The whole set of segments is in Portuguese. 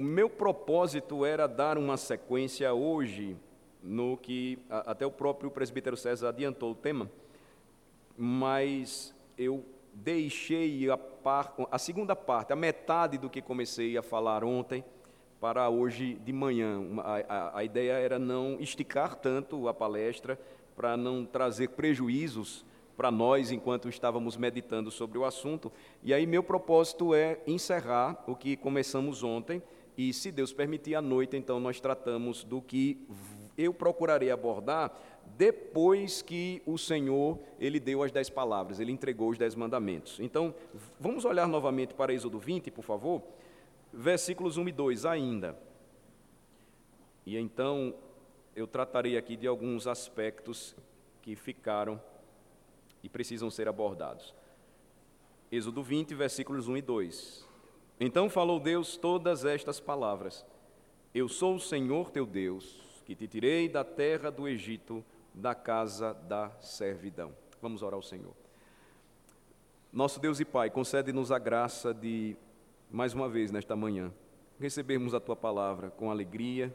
o meu propósito era dar uma sequência hoje no que a, até o próprio presbítero César adiantou o tema, mas eu deixei a, par, a segunda parte, a metade do que comecei a falar ontem, para hoje de manhã. A, a, a ideia era não esticar tanto a palestra, para não trazer prejuízos para nós enquanto estávamos meditando sobre o assunto. E aí, meu propósito é encerrar o que começamos ontem, e se Deus permitir, à noite, então, nós tratamos do que eu procurarei abordar depois que o Senhor ele deu as dez palavras, ele entregou os dez mandamentos. Então, vamos olhar novamente para Êxodo 20, por favor, versículos 1 e 2 ainda. E então eu tratarei aqui de alguns aspectos que ficaram e precisam ser abordados. Êxodo 20, versículos 1 e 2. Então falou Deus todas estas palavras: Eu sou o Senhor teu Deus, que te tirei da terra do Egito, da casa da servidão. Vamos orar ao Senhor. Nosso Deus e Pai, concede-nos a graça de, mais uma vez nesta manhã, recebermos a tua palavra com alegria,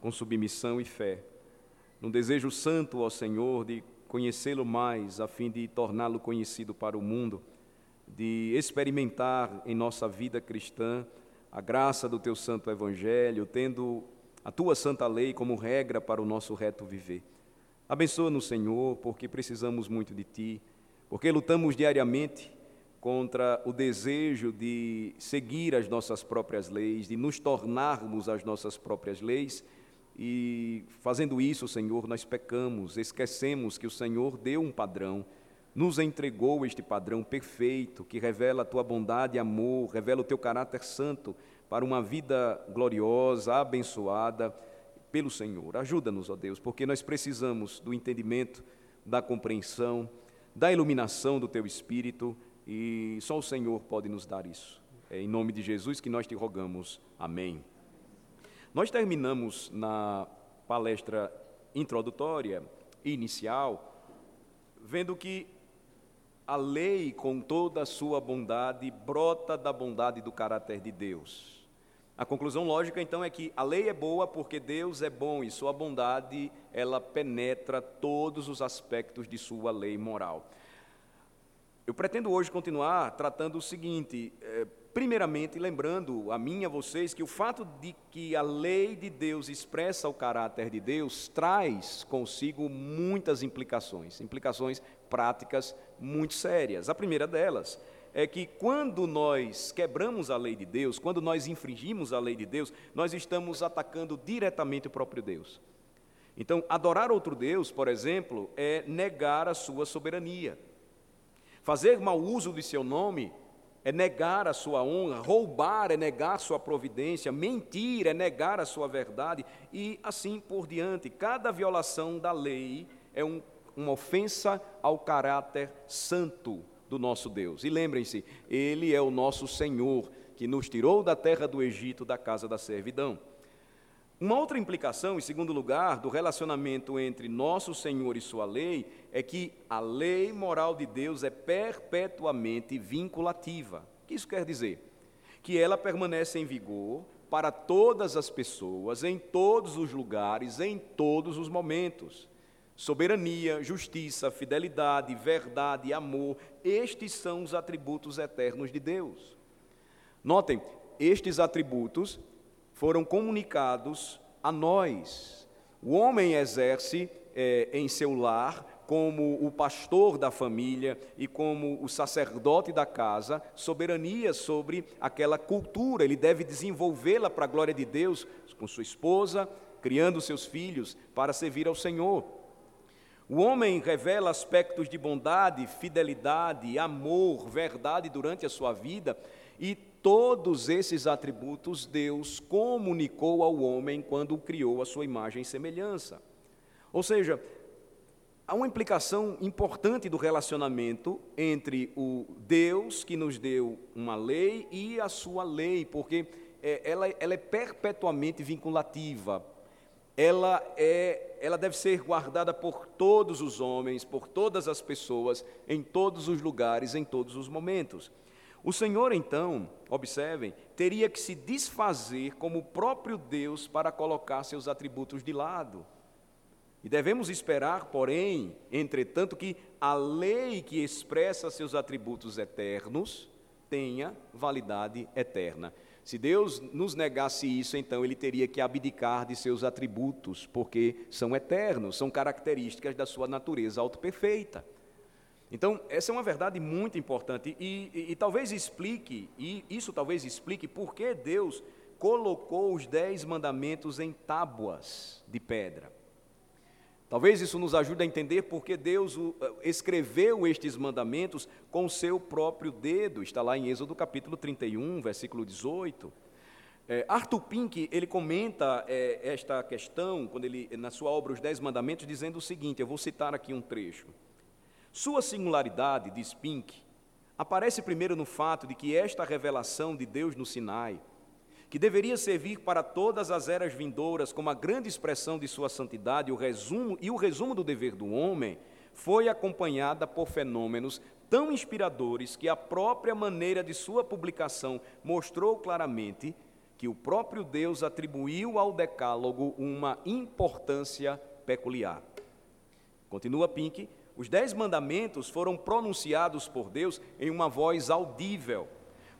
com submissão e fé, num desejo santo ao Senhor de conhecê-lo mais, a fim de torná-lo conhecido para o mundo, de experimentar em nossa vida cristã a graça do teu santo evangelho, tendo a tua santa lei como regra para o nosso reto viver. Abençoa-nos, Senhor, porque precisamos muito de ti, porque lutamos diariamente contra o desejo de seguir as nossas próprias leis, de nos tornarmos as nossas próprias leis e fazendo isso, Senhor, nós pecamos, esquecemos que o Senhor deu um padrão, nos entregou este padrão perfeito, que revela a tua bondade e amor, revela o teu caráter santo para uma vida gloriosa, abençoada pelo Senhor. Ajuda-nos, ó Deus, porque nós precisamos do entendimento, da compreensão, da iluminação do teu espírito e só o Senhor pode nos dar isso. É em nome de Jesus que nós te rogamos. Amém. Nós terminamos na palestra introdutória, inicial, vendo que a lei, com toda a sua bondade, brota da bondade do caráter de Deus. A conclusão lógica, então, é que a lei é boa porque Deus é bom e sua bondade, ela penetra todos os aspectos de sua lei moral. Eu pretendo hoje continuar tratando o seguinte, é, Primeiramente, lembrando a mim e a vocês que o fato de que a lei de Deus expressa o caráter de Deus traz consigo muitas implicações, implicações práticas muito sérias. A primeira delas é que quando nós quebramos a lei de Deus, quando nós infringimos a lei de Deus, nós estamos atacando diretamente o próprio Deus. Então, adorar outro Deus, por exemplo, é negar a sua soberania. Fazer mau uso de seu nome é negar a sua honra, roubar é negar sua providência, mentir é negar a sua verdade e assim por diante. Cada violação da lei é um, uma ofensa ao caráter santo do nosso Deus. E lembrem-se, Ele é o nosso Senhor, que nos tirou da terra do Egito, da casa da servidão. Uma outra implicação, em segundo lugar, do relacionamento entre nosso Senhor e sua lei é que a lei moral de Deus é perpetuamente vinculativa. O que isso quer dizer? Que ela permanece em vigor para todas as pessoas, em todos os lugares, em todos os momentos. Soberania, justiça, fidelidade, verdade, amor, estes são os atributos eternos de Deus. Notem, estes atributos foram comunicados a nós. O homem exerce é, em seu lar, como o pastor da família e como o sacerdote da casa, soberania sobre aquela cultura. Ele deve desenvolvê-la para a glória de Deus, com sua esposa, criando seus filhos para servir ao Senhor. O homem revela aspectos de bondade, fidelidade, amor, verdade durante a sua vida e todos esses atributos Deus comunicou ao homem quando criou a sua imagem e semelhança. Ou seja, há uma implicação importante do relacionamento entre o Deus que nos deu uma lei e a sua lei, porque é, ela, ela é perpetuamente vinculativa. Ela, é, ela deve ser guardada por todos os homens, por todas as pessoas, em todos os lugares, em todos os momentos. O Senhor, então, observem, teria que se desfazer como o próprio Deus para colocar seus atributos de lado. E devemos esperar, porém, entretanto, que a lei que expressa seus atributos eternos tenha validade eterna. Se Deus nos negasse isso, então ele teria que abdicar de seus atributos, porque são eternos, são características da sua natureza autoperfeita. Então, essa é uma verdade muito importante e, e, e talvez explique, e isso talvez explique por que Deus colocou os dez mandamentos em tábuas de pedra. Talvez isso nos ajude a entender por que Deus eh, escreveu estes mandamentos com o seu próprio dedo. Está lá em Êxodo capítulo 31, versículo 18. É, Arthur Pink, ele comenta é, esta questão, quando ele, na sua obra Os Dez Mandamentos, dizendo o seguinte, eu vou citar aqui um trecho. Sua singularidade, diz Pink, aparece primeiro no fato de que esta revelação de Deus no Sinai que deveria servir para todas as eras vindouras como a grande expressão de sua santidade o resumo, e o resumo do dever do homem, foi acompanhada por fenômenos tão inspiradores que a própria maneira de sua publicação mostrou claramente que o próprio Deus atribuiu ao Decálogo uma importância peculiar. Continua Pink, os dez mandamentos foram pronunciados por Deus em uma voz audível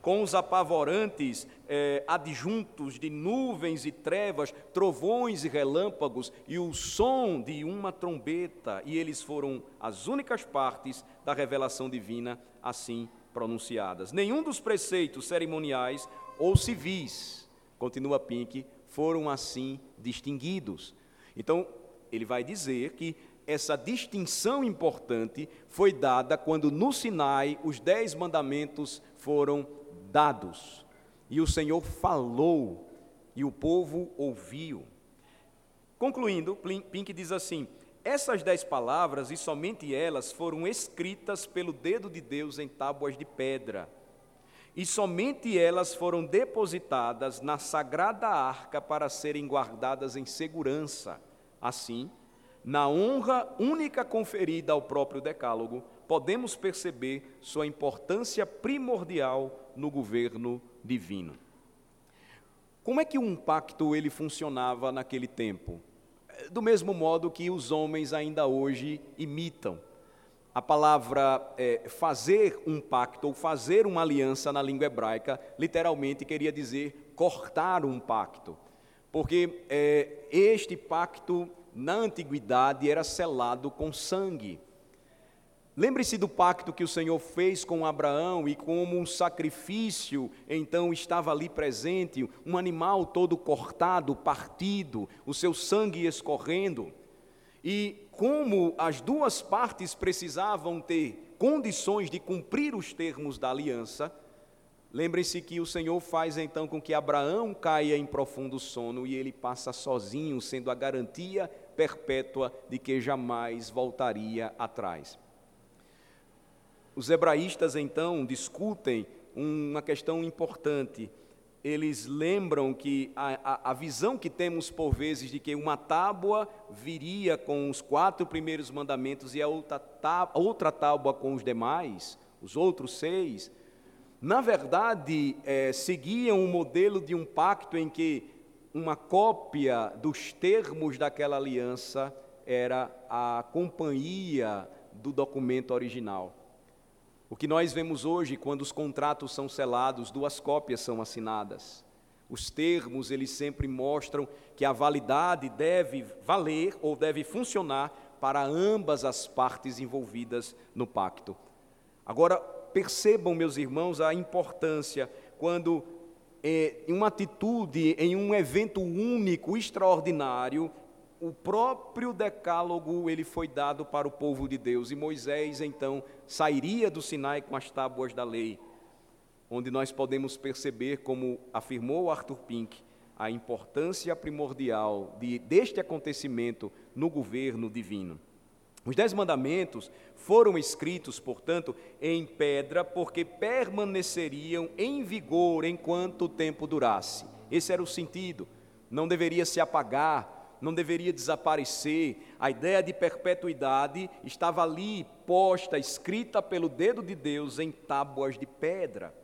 com os apavorantes eh, adjuntos de nuvens e trevas, trovões e relâmpagos e o som de uma trombeta, e eles foram as únicas partes da revelação divina assim pronunciadas. Nenhum dos preceitos cerimoniais ou civis, continua Pink, foram assim distinguidos. Então, ele vai dizer que essa distinção importante foi dada quando no Sinai os dez mandamentos foram dados. E o Senhor falou, e o povo ouviu. Concluindo, Pink diz assim: essas dez palavras, e somente elas, foram escritas pelo dedo de Deus em tábuas de pedra. E somente elas foram depositadas na sagrada arca para serem guardadas em segurança. Assim, na honra única conferida ao próprio Decálogo, podemos perceber sua importância primordial no governo divino. Como é que um pacto ele funcionava naquele tempo? Do mesmo modo que os homens ainda hoje imitam. A palavra é, fazer um pacto ou fazer uma aliança na língua hebraica literalmente queria dizer cortar um pacto, porque é, este pacto na antiguidade era selado com sangue. Lembre-se do pacto que o Senhor fez com Abraão e como um sacrifício, então estava ali presente um animal todo cortado, partido, o seu sangue escorrendo. E como as duas partes precisavam ter condições de cumprir os termos da aliança, lembre-se que o Senhor faz então com que Abraão caia em profundo sono e ele passa sozinho, sendo a garantia perpétua de que jamais voltaria atrás. Os hebraístas então discutem uma questão importante. Eles lembram que a, a, a, visão que temos por vezes de que uma tábua viria com os quatro primeiros mandamentos e a outra, tá, outra tábua com os demais, os outros seis, na verdade é, seguiam um modelo de um pacto em que uma cópia dos termos daquela aliança era a companhia do documento original. O que nós vemos hoje, quando os contratos são selados, duas cópias são assinadas. Os termos, eles sempre mostram que a validade deve valer ou deve funcionar para ambas as partes envolvidas no pacto. Agora, percebam, meus irmãos, a importância quando, é, em uma atitude, em um evento único, extraordinário, o próprio decálogo ele foi dado para o povo de Deus e Moisés então sairia do Sinai com as tábuas da lei, onde nós podemos perceber como afirmou Arthur Pink a importância primordial de, deste acontecimento no governo divino. Os dez mandamentos foram escritos, portanto, em pedra, porque permaneceriam em vigor enquanto o tempo durasse. Esse era o sentido. Não deveria se apagar, não deveria desaparecer. A ideia de perpetuidade estava ali posta, escrita pelo dedo de Deus em tábuas de pedra.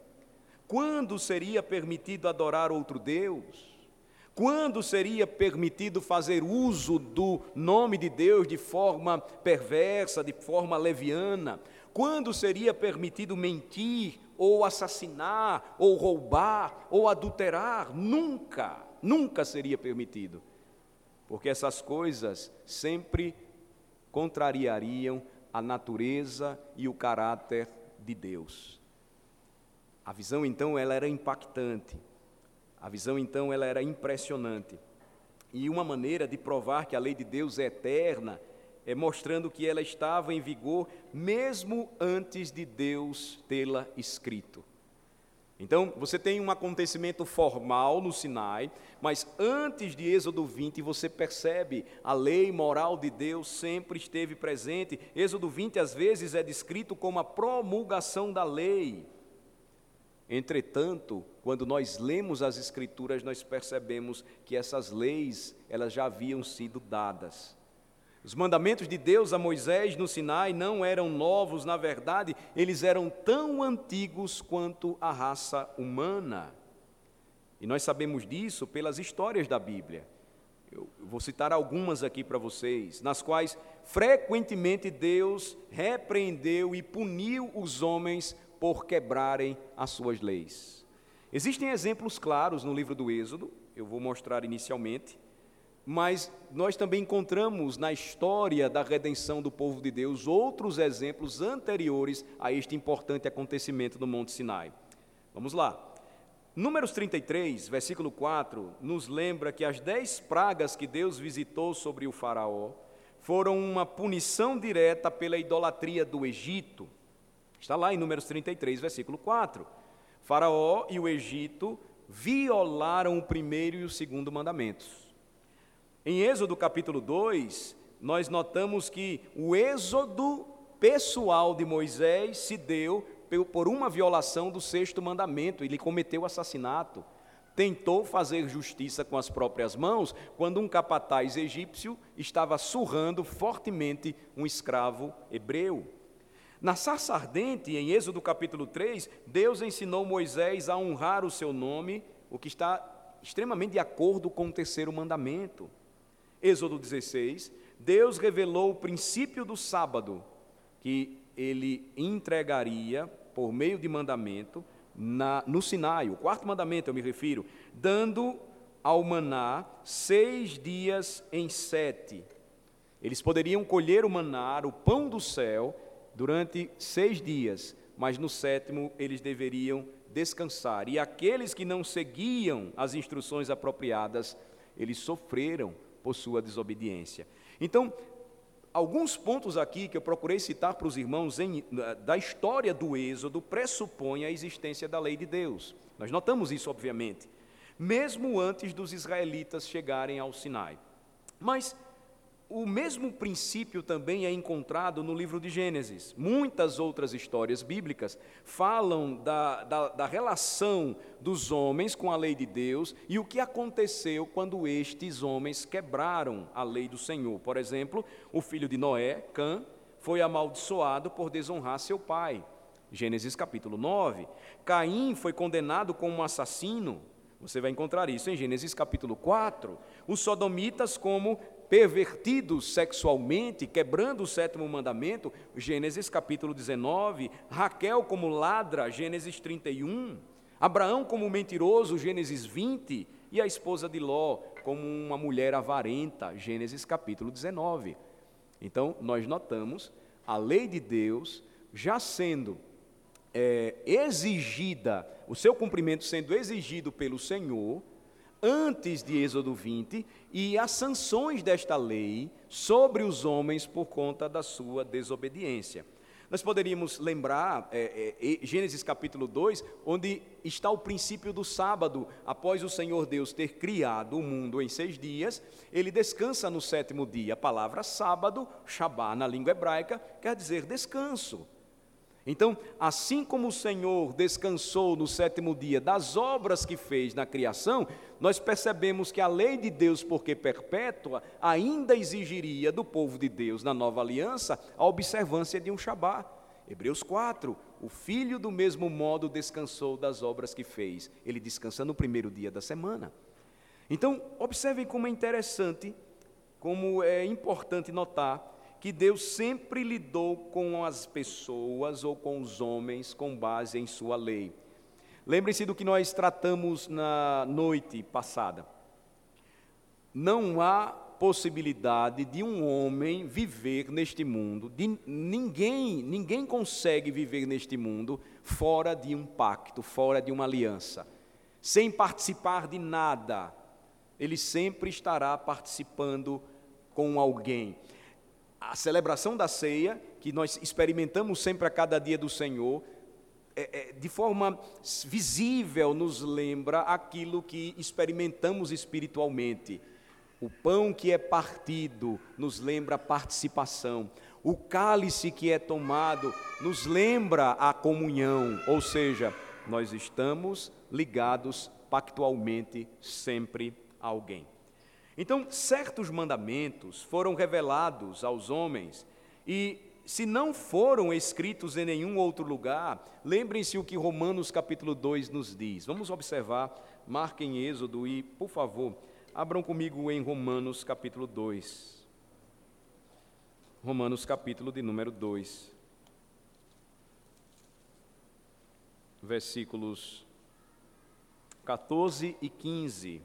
Quando seria permitido adorar outro Deus? Quando seria permitido fazer uso do nome de Deus de forma perversa, de forma leviana? Quando seria permitido mentir, ou assassinar, ou roubar, ou adulterar? Nunca, nunca seria permitido. Porque essas coisas sempre contrariariam a natureza e o caráter de Deus. A visão então ela era impactante. A visão então ela era impressionante. E uma maneira de provar que a lei de Deus é eterna é mostrando que ela estava em vigor mesmo antes de Deus tê-la escrito. Então, você tem um acontecimento formal no Sinai, mas antes de Êxodo 20, você percebe a lei moral de Deus sempre esteve presente. Êxodo 20 às vezes é descrito como a promulgação da lei. Entretanto, quando nós lemos as escrituras, nós percebemos que essas leis, elas já haviam sido dadas. Os mandamentos de Deus a Moisés no Sinai não eram novos, na verdade, eles eram tão antigos quanto a raça humana. E nós sabemos disso pelas histórias da Bíblia. Eu vou citar algumas aqui para vocês, nas quais frequentemente Deus repreendeu e puniu os homens por quebrarem as suas leis. Existem exemplos claros no livro do Êxodo, eu vou mostrar inicialmente mas nós também encontramos na história da redenção do povo de Deus outros exemplos anteriores a este importante acontecimento no Monte Sinai. Vamos lá. Números 33, versículo 4, nos lembra que as dez pragas que Deus visitou sobre o Faraó foram uma punição direta pela idolatria do Egito. Está lá em Números 33, versículo 4. Faraó e o Egito violaram o primeiro e o segundo mandamentos. Em Êxodo capítulo 2, nós notamos que o êxodo pessoal de Moisés se deu por uma violação do sexto mandamento, ele cometeu assassinato. Tentou fazer justiça com as próprias mãos quando um capataz egípcio estava surrando fortemente um escravo hebreu. Na sarça ardente, em Êxodo capítulo 3, Deus ensinou Moisés a honrar o seu nome, o que está extremamente de acordo com o terceiro mandamento. Êxodo 16, Deus revelou o princípio do sábado, que ele entregaria por meio de mandamento na, no Sinai, o quarto mandamento eu me refiro, dando ao maná seis dias em sete. Eles poderiam colher o maná, o pão do céu, durante seis dias, mas no sétimo eles deveriam descansar. E aqueles que não seguiam as instruções apropriadas, eles sofreram por sua desobediência. Então, alguns pontos aqui que eu procurei citar para os irmãos em, da história do Êxodo pressupõem a existência da lei de Deus. Nós notamos isso, obviamente, mesmo antes dos israelitas chegarem ao Sinai. Mas o mesmo princípio também é encontrado no livro de Gênesis. Muitas outras histórias bíblicas falam da, da, da, relação dos homens com a lei de Deus e o que aconteceu quando estes homens quebraram a lei do Senhor. Por exemplo, o filho de Noé, Cã, foi amaldiçoado por desonrar seu pai. Gênesis capítulo 9. Caim foi condenado como assassino. Você vai encontrar isso em Gênesis capítulo 4. Os sodomitas como pervertidos sexualmente, quebrando o sétimo mandamento, Gênesis capítulo 19, Raquel como ladra, Gênesis 31, Abraão como mentiroso, Gênesis 20, e a esposa de Ló como uma mulher avarenta, Gênesis capítulo 19. Então, nós notamos a lei de Deus já sendo é, exigida, o seu cumprimento sendo exigido pelo Senhor, antes de Êxodo 20 e as sanções desta lei sobre os homens por conta da sua desobediência. Nós poderíamos lembrar é, é, Gênesis capítulo 2, onde está o princípio do sábado. Após o Senhor Deus ter criado o mundo em seis dias, ele descansa no sétimo dia. A palavra sábado, Shabá na língua hebraica, quer dizer descanso. Então, assim como o Senhor descansou no sétimo dia das obras que fez na criação, nós percebemos que a lei de Deus, porque perpétua, ainda exigiria do povo de Deus na nova aliança a observância de um Shabá. Hebreus 4, o filho do mesmo modo descansou das obras que fez. Ele descansa no primeiro dia da semana. Então, observem como é interessante, como é importante notar que Deus sempre lidou com as pessoas ou com os homens com base em sua lei. Lembrem-se do que nós tratamos na noite passada. Não há possibilidade de um homem viver neste mundo, de ninguém, ninguém consegue viver neste mundo fora de um pacto, fora de uma aliança, sem participar de nada. Ele sempre estará participando com alguém. A celebração da ceia, que nós experimentamos sempre a cada dia do Senhor, é, é, de forma visível nos lembra aquilo que experimentamos espiritualmente o pão que é partido nos lembra a participação. O cálice que é tomado nos lembra a comunhão, ou seja, nós estamos ligados pactualmente sempre a alguém. Então, certos mandamentos foram revelados aos homens e se não foram escritos em nenhum outro lugar, lembrem-se o que Romanos capítulo 2 nos diz. Vamos observar, marquem Êxodo e, por favor, Abram comigo em Romanos capítulo 2. Romanos capítulo de número 2. Versículos 14 e 15.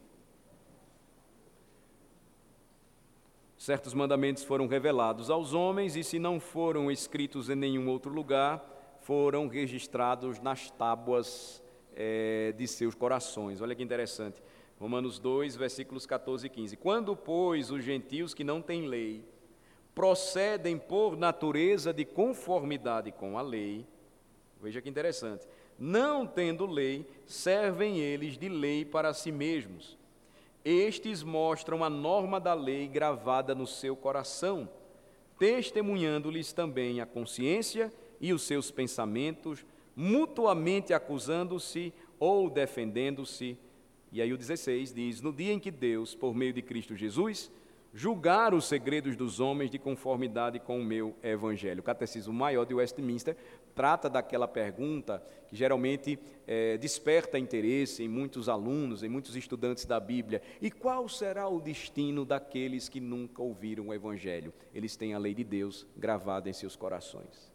Certos mandamentos foram revelados aos homens, e se não foram escritos em nenhum outro lugar, foram registrados nas tábuas é, de seus corações. Olha que interessante. Romanos 2, versículos 14 e 15. Quando, pois, os gentios que não têm lei procedem por natureza de conformidade com a lei, veja que interessante, não tendo lei, servem eles de lei para si mesmos. Estes mostram a norma da lei gravada no seu coração, testemunhando-lhes também a consciência e os seus pensamentos, mutuamente acusando-se ou defendendo-se e aí o 16 diz: No dia em que Deus, por meio de Cristo Jesus, julgar os segredos dos homens de conformidade com o meu evangelho. O Catecismo Maior de Westminster trata daquela pergunta que geralmente é, desperta interesse em muitos alunos, em muitos estudantes da Bíblia. E qual será o destino daqueles que nunca ouviram o evangelho? Eles têm a lei de Deus gravada em seus corações.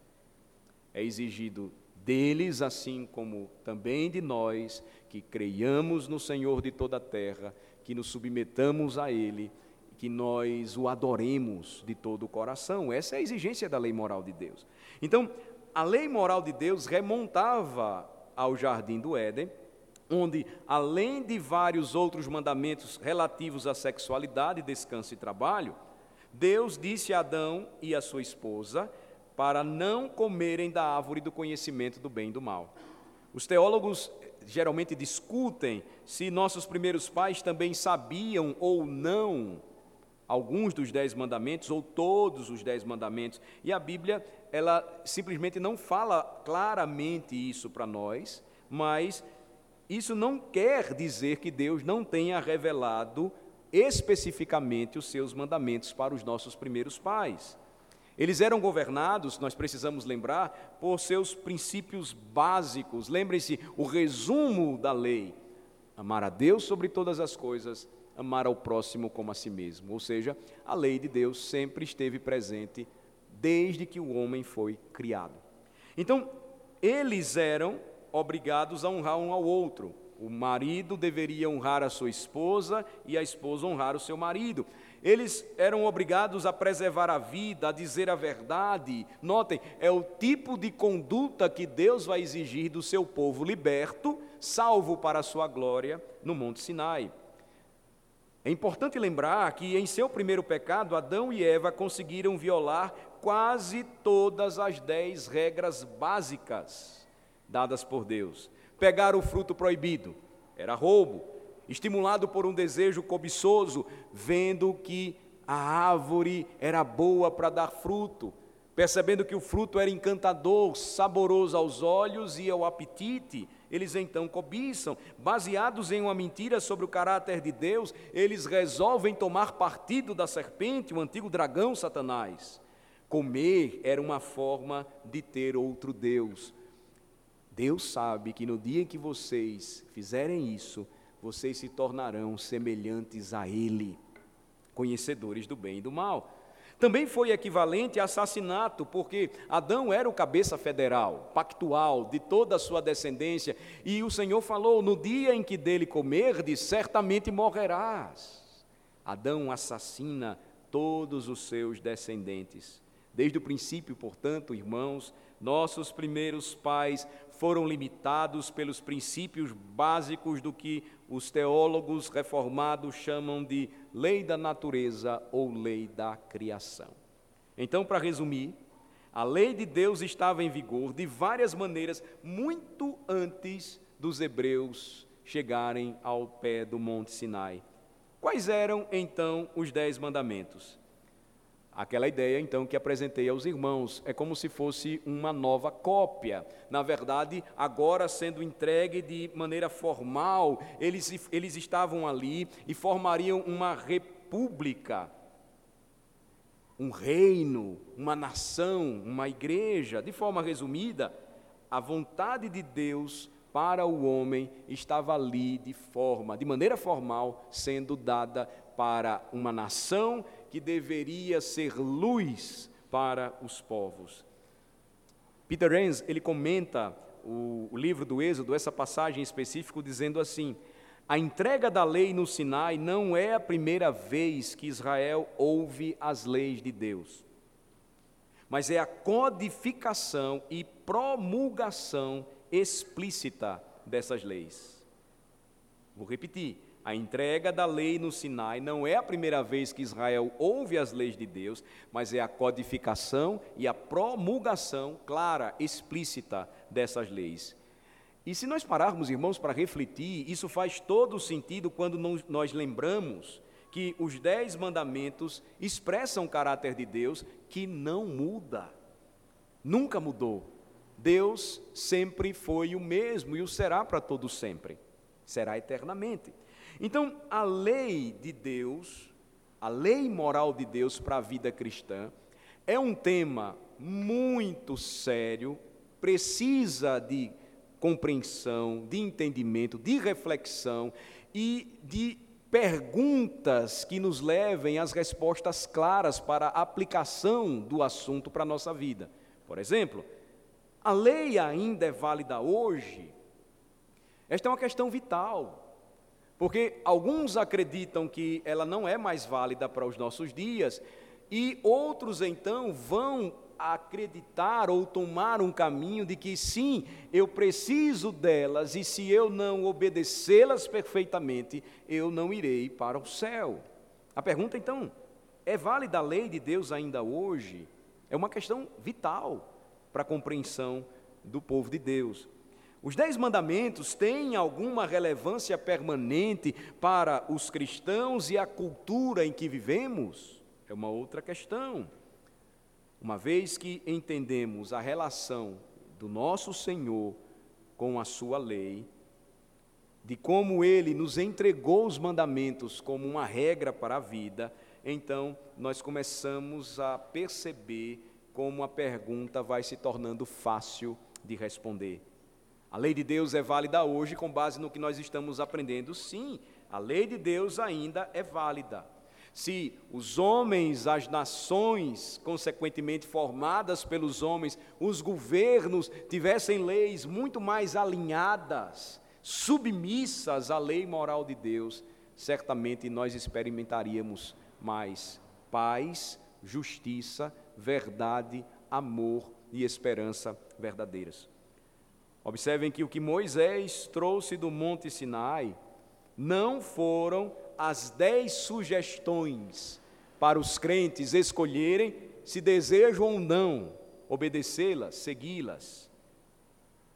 É exigido deles, assim como também de nós, que creiamos no Senhor de toda a terra, que nos submetamos a Ele, que nós o adoremos de todo o coração. Essa é a exigência da lei moral de Deus. Então, a lei moral de Deus remontava ao jardim do Éden, onde, além de vários outros mandamentos relativos à sexualidade, descanso e trabalho, Deus disse a Adão e a sua esposa para não comerem da árvore do conhecimento do bem e do mal. Os teólogos geralmente discutem se nossos primeiros pais também sabiam ou não alguns dos dez mandamentos ou todos os dez mandamentos. E a Bíblia, ela simplesmente não fala claramente isso para nós, mas isso não quer dizer que Deus não tenha revelado especificamente os seus mandamentos para os nossos primeiros pais. Eles eram governados, nós precisamos lembrar, por seus princípios básicos. Lembrem-se, o resumo da lei: amar a Deus sobre todas as coisas, amar ao próximo como a si mesmo. Ou seja, a lei de Deus sempre esteve presente desde que o homem foi criado. Então, eles eram obrigados a honrar um ao outro. O marido deveria honrar a sua esposa e a esposa honrar o seu marido. Eles eram obrigados a preservar a vida, a dizer a verdade. Notem, é o tipo de conduta que Deus vai exigir do seu povo liberto, salvo para a sua glória, no Monte Sinai. É importante lembrar que em seu primeiro pecado, Adão e Eva conseguiram violar quase todas as dez regras básicas dadas por Deus. Pegar o fruto proibido era roubo, estimulado por um desejo cobiçoso, vendo que a árvore era boa para dar fruto, percebendo que o fruto era encantador, saboroso aos olhos e ao apetite, eles então cobiçam. Baseados em uma mentira sobre o caráter de Deus, eles resolvem tomar partido da serpente, o antigo dragão Satanás. Comer era uma forma de ter outro Deus. Deus sabe que no dia em que vocês fizerem isso, vocês se tornarão semelhantes a Ele, conhecedores do bem e do mal. Também foi equivalente a assassinato, porque Adão era o cabeça federal, pactual, de toda a sua descendência, e o Senhor falou: No dia em que dele comerdes, certamente morrerás. Adão assassina todos os seus descendentes. Desde o princípio, portanto, irmãos, nossos primeiros pais foram limitados pelos princípios básicos do que os teólogos reformados chamam de lei da natureza ou lei da criação. Então, para resumir, a lei de Deus estava em vigor de várias maneiras muito antes dos hebreus chegarem ao pé do Monte Sinai. Quais eram então os dez mandamentos? Aquela ideia, então, que apresentei aos irmãos, é como se fosse uma nova cópia. Na verdade, agora sendo entregue de maneira formal, eles, eles estavam ali e formariam uma república, um reino, uma nação, uma igreja. De forma resumida, a vontade de Deus para o homem estava ali de forma, de maneira formal, sendo dada para uma nação que deveria ser luz para os povos. Peter Enns, ele comenta o, o livro do Êxodo, essa passagem específica, dizendo assim: a entrega da lei no Sinai não é a primeira vez que Israel ouve as leis de Deus, mas é a codificação e promulgação explícita dessas leis. Vou repetir: a entrega da lei no Sinai não é a primeira vez que Israel ouve as leis de Deus, mas é a codificação e a promulgação clara, explícita dessas leis. E se nós pararmos, irmãos, para refletir, isso faz todo sentido quando nós lembramos que os dez mandamentos expressam o caráter de Deus que não muda, nunca mudou. Deus sempre foi o mesmo e o será para todo sempre, será eternamente. Então, a lei de Deus, a lei moral de Deus para a vida cristã, é um tema muito sério, precisa de compreensão, de entendimento, de reflexão e de perguntas que nos levem às respostas claras para a aplicação do assunto para a nossa vida. Por exemplo, a lei ainda é válida hoje? Esta é uma questão vital. Porque alguns acreditam que ela não é mais válida para os nossos dias, e outros então vão acreditar ou tomar um caminho de que sim, eu preciso delas e se eu não obedecê-las perfeitamente, eu não irei para o céu. A pergunta então, é válida a lei de Deus ainda hoje? É uma questão vital para a compreensão do povo de Deus. Os Dez Mandamentos têm alguma relevância permanente para os cristãos e a cultura em que vivemos? É uma outra questão. Uma vez que entendemos a relação do nosso Senhor com a Sua lei, de como Ele nos entregou os mandamentos como uma regra para a vida, então nós começamos a perceber como a pergunta vai se tornando fácil de responder. A lei de Deus é válida hoje com base no que nós estamos aprendendo? Sim, a lei de Deus ainda é válida. Se os homens, as nações, consequentemente formadas pelos homens, os governos tivessem leis muito mais alinhadas, submissas à lei moral de Deus, certamente nós experimentaríamos mais paz, justiça, verdade, amor e esperança verdadeiras. Observem que o que Moisés trouxe do Monte Sinai não foram as dez sugestões para os crentes escolherem se desejam ou não obedecê-las, segui-las.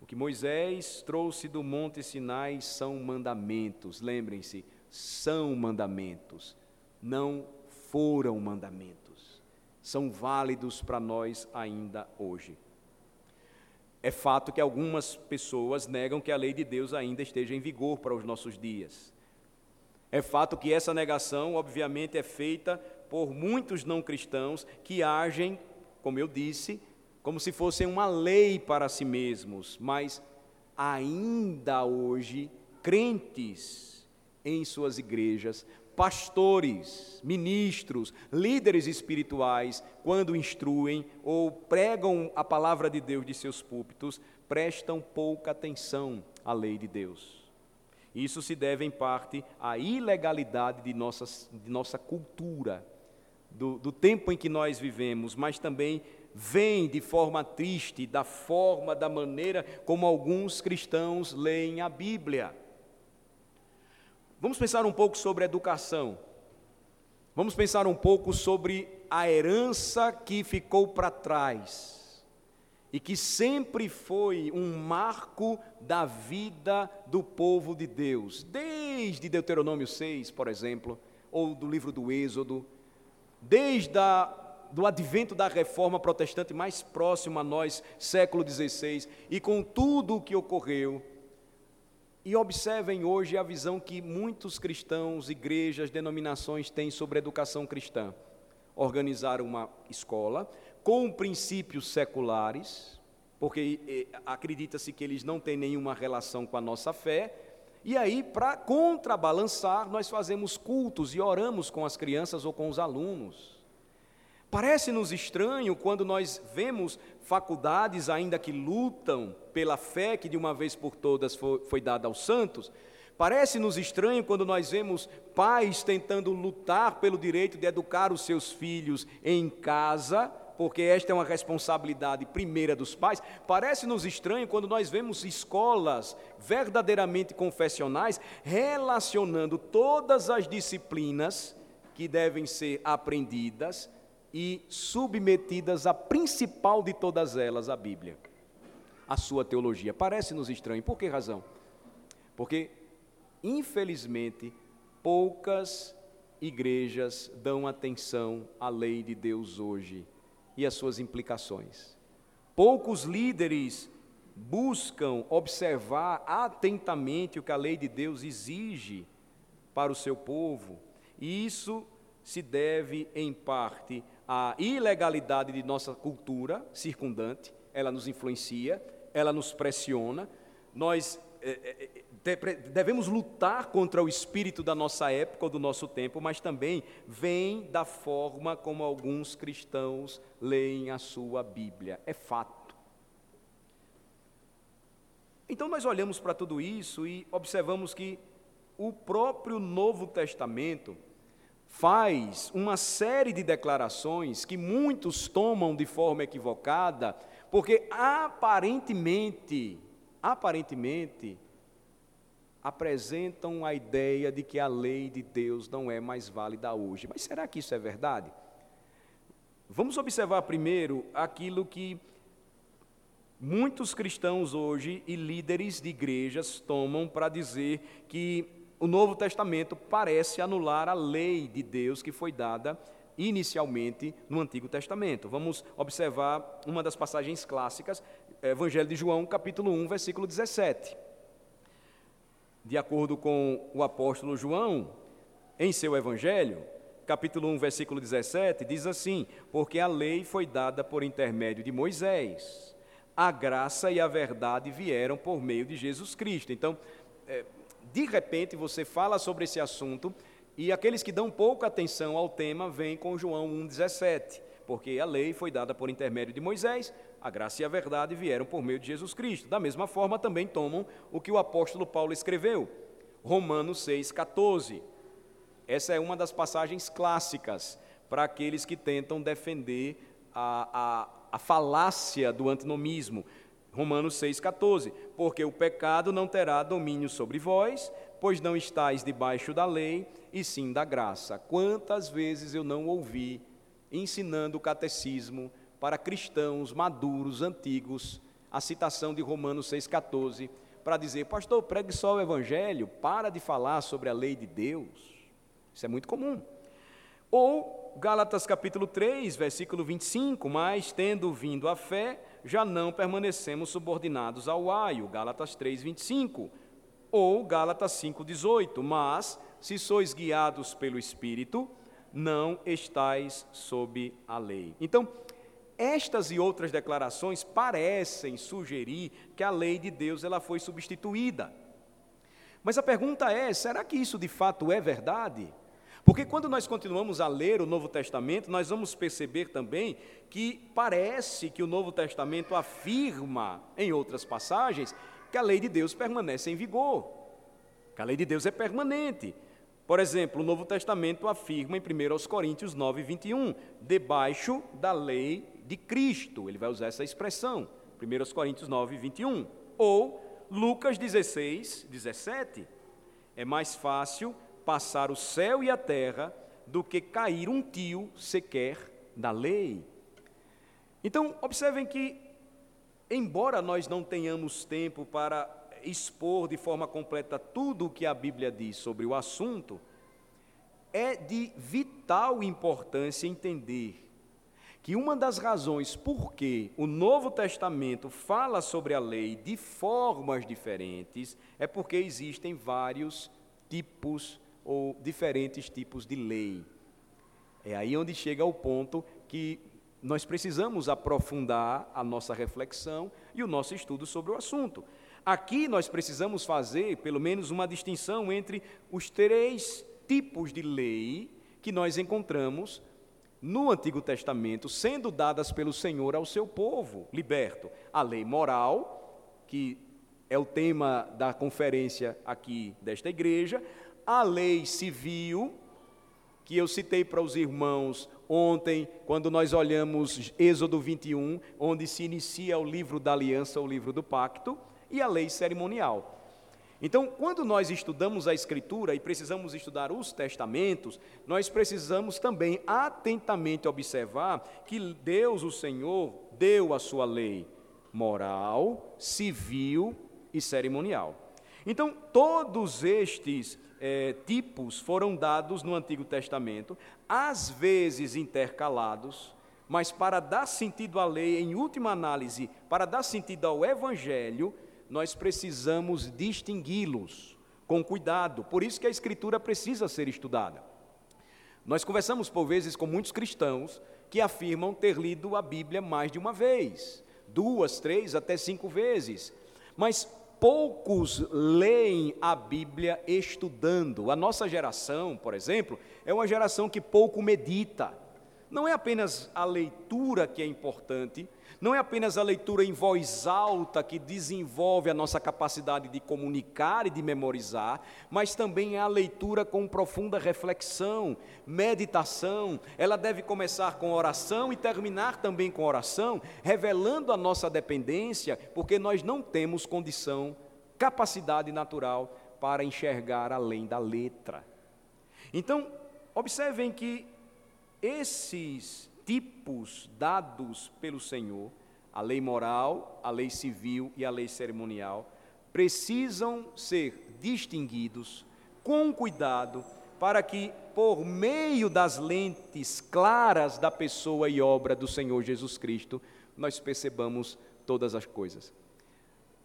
O que Moisés trouxe do Monte Sinai são mandamentos, lembrem-se, são mandamentos, não foram mandamentos. São válidos para nós ainda hoje. É fato que algumas pessoas negam que a lei de Deus ainda esteja em vigor para os nossos dias. É fato que essa negação, obviamente, é feita por muitos não cristãos que agem, como eu disse, como se fossem uma lei para si mesmos, mas ainda hoje crentes em suas igrejas, pastores, ministros, líderes espirituais, quando instruem ou pregam a palavra de Deus de seus púlpitos, prestam pouca atenção à lei de Deus. Isso se deve, em parte, à ilegalidade de, nossas, de nossa cultura, do, do tempo em que nós vivemos, mas também vem de forma triste da forma, da maneira como alguns cristãos leem a Bíblia. Vamos pensar um pouco sobre educação. Vamos pensar um pouco sobre a herança que ficou para trás e que sempre foi um marco da vida do povo de Deus, desde Deuteronômio 6, por exemplo, ou do livro do Êxodo, desde a do advento da reforma protestante mais próximo a nós, século XVI, e com tudo o que ocorreu. E observem hoje a visão que muitos cristãos, igrejas, denominações têm sobre a educação cristã. Organizar uma escola com princípios seculares, porque acredita-se que eles não têm nenhuma relação com a nossa fé, e aí, para contrabalançar, nós fazemos cultos e oramos com as crianças ou com os alunos. Parece-nos estranho quando nós vemos faculdades ainda que lutam pela fé que de uma vez por todas foi, foi dada aos santos. Parece-nos estranho quando nós vemos pais tentando lutar pelo direito de educar os seus filhos em casa, porque esta é uma responsabilidade primeira dos pais. Parece-nos estranho quando nós vemos escolas verdadeiramente confessionais relacionando todas as disciplinas que devem ser aprendidas e submetidas à principal de todas elas, a Bíblia, a sua teologia. Parece-nos estranho. Por que razão? Porque, infelizmente, poucas igrejas dão atenção à lei de Deus hoje e às suas implicações. Poucos líderes buscam observar atentamente o que a lei de Deus exige para o seu povo, e isso se deve, em parte, a ilegalidade de nossa cultura circundante, ela nos influencia, ela nos pressiona. Nós é, é, devemos lutar contra o espírito da nossa época ou do nosso tempo, mas também vem da forma como alguns cristãos leem a sua Bíblia. É fato. Então nós olhamos para tudo isso e observamos que o próprio Novo Testamento faz uma série de declarações que muitos tomam de forma equivocada, porque aparentemente, aparentemente, apresentam a ideia de que a lei de Deus não é mais válida hoje. Mas será que isso é verdade? Vamos observar primeiro aquilo que muitos cristãos hoje e líderes de igrejas tomam para dizer que o Novo Testamento parece anular a lei de Deus que foi dada inicialmente no Antigo Testamento. Vamos observar uma das passagens clássicas, Evangelho de João, capítulo 1, versículo 17. De acordo com o apóstolo João, em seu Evangelho, capítulo 1, versículo 17, diz assim: Porque a lei foi dada por intermédio de Moisés, a graça e a verdade vieram por meio de Jesus Cristo. Então, é, de repente você fala sobre esse assunto e aqueles que dão pouca atenção ao tema vêm com João 1,17, porque a lei foi dada por intermédio de Moisés, a graça e a verdade vieram por meio de Jesus Cristo. Da mesma forma, também tomam o que o apóstolo Paulo escreveu, Romanos 6,14. Essa é uma das passagens clássicas para aqueles que tentam defender a, a, a falácia do antinomismo. Romanos 6,14. Porque o pecado não terá domínio sobre vós, pois não estáis debaixo da lei, e sim da graça. Quantas vezes eu não ouvi ensinando o catecismo para cristãos maduros, antigos, a citação de Romanos 6,14, para dizer, pastor, pregue só o evangelho, para de falar sobre a lei de Deus. Isso é muito comum. Ou Gálatas capítulo 3, versículo 25, mas tendo vindo a fé, já não permanecemos subordinados ao aio, Gálatas 3, 25, ou Gálatas 5, 18, mas se sois guiados pelo Espírito, não estais sob a lei. Então, Estas e outras declarações parecem sugerir que a lei de Deus ela foi substituída. Mas a pergunta é: será que isso de fato é verdade? Porque quando nós continuamos a ler o Novo Testamento, nós vamos perceber também que parece que o Novo Testamento afirma, em outras passagens, que a lei de Deus permanece em vigor, que a lei de Deus é permanente. Por exemplo, o Novo Testamento afirma em 1 Coríntios 9, 21, debaixo da lei de Cristo. Ele vai usar essa expressão, 1 Coríntios 9, 21. Ou Lucas 16, 17. É mais fácil passar o céu e a terra do que cair um tio sequer da lei. Então, observem que, embora nós não tenhamos tempo para expor de forma completa tudo o que a Bíblia diz sobre o assunto, é de vital importância entender que uma das razões por que o Novo Testamento fala sobre a lei de formas diferentes é porque existem vários tipos ou diferentes tipos de lei. É aí onde chega o ponto que nós precisamos aprofundar a nossa reflexão e o nosso estudo sobre o assunto. Aqui nós precisamos fazer, pelo menos, uma distinção entre os três tipos de lei que nós encontramos no Antigo Testamento, sendo dadas pelo Senhor ao seu povo liberto. A lei moral, que é o tema da conferência aqui desta igreja, a lei civil, que eu citei para os irmãos ontem, quando nós olhamos Êxodo 21, onde se inicia o livro da aliança, o livro do pacto, e a lei cerimonial. Então, quando nós estudamos a Escritura e precisamos estudar os testamentos, nós precisamos também atentamente observar que Deus, o Senhor, deu a sua lei moral, civil e cerimonial. Então, todos estes é, tipos foram dados no Antigo Testamento, às vezes intercalados, mas para dar sentido à lei, em última análise, para dar sentido ao Evangelho, nós precisamos distingui-los com cuidado. Por isso que a Escritura precisa ser estudada. Nós conversamos por vezes com muitos cristãos que afirmam ter lido a Bíblia mais de uma vez, duas, três, até cinco vezes. Mas poucos leem a Bíblia estudando. A nossa geração, por exemplo, é uma geração que pouco medita. Não é apenas a leitura que é importante, não é apenas a leitura em voz alta que desenvolve a nossa capacidade de comunicar e de memorizar, mas também é a leitura com profunda reflexão, meditação. Ela deve começar com oração e terminar também com oração, revelando a nossa dependência, porque nós não temos condição, capacidade natural para enxergar além da letra. Então, observem que esses tipos dados pelo Senhor, a lei moral, a lei civil e a lei cerimonial, precisam ser distinguidos com cuidado para que, por meio das lentes claras da pessoa e obra do Senhor Jesus Cristo, nós percebamos todas as coisas.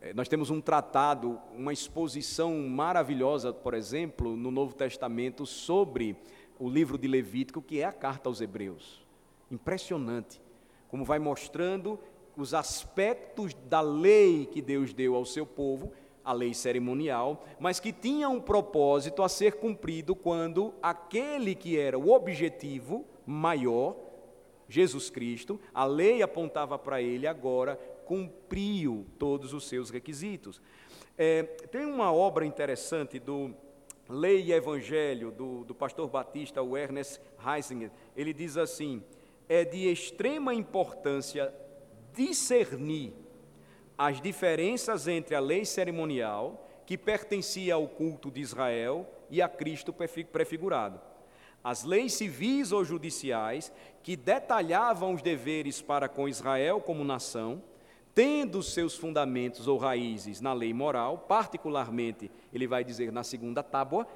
É, nós temos um tratado, uma exposição maravilhosa, por exemplo, no Novo Testamento sobre o livro de Levítico, que é a carta aos Hebreus. Impressionante como vai mostrando os aspectos da lei que Deus deu ao seu povo, a lei cerimonial, mas que tinha um propósito a ser cumprido quando aquele que era o objetivo maior, Jesus Cristo, a lei apontava para ele agora, cumpriu todos os seus requisitos. É, tem uma obra interessante do Lei e Evangelho, do, do pastor batista, Ernest Heisinger, ele diz assim: é de extrema importância discernir as diferenças entre a lei cerimonial, que pertencia ao culto de Israel, e a Cristo prefigurado. As leis civis ou judiciais, que detalhavam os deveres para com Israel como nação, tendo seus fundamentos ou raízes na lei moral, particularmente, ele vai dizer na segunda tábua,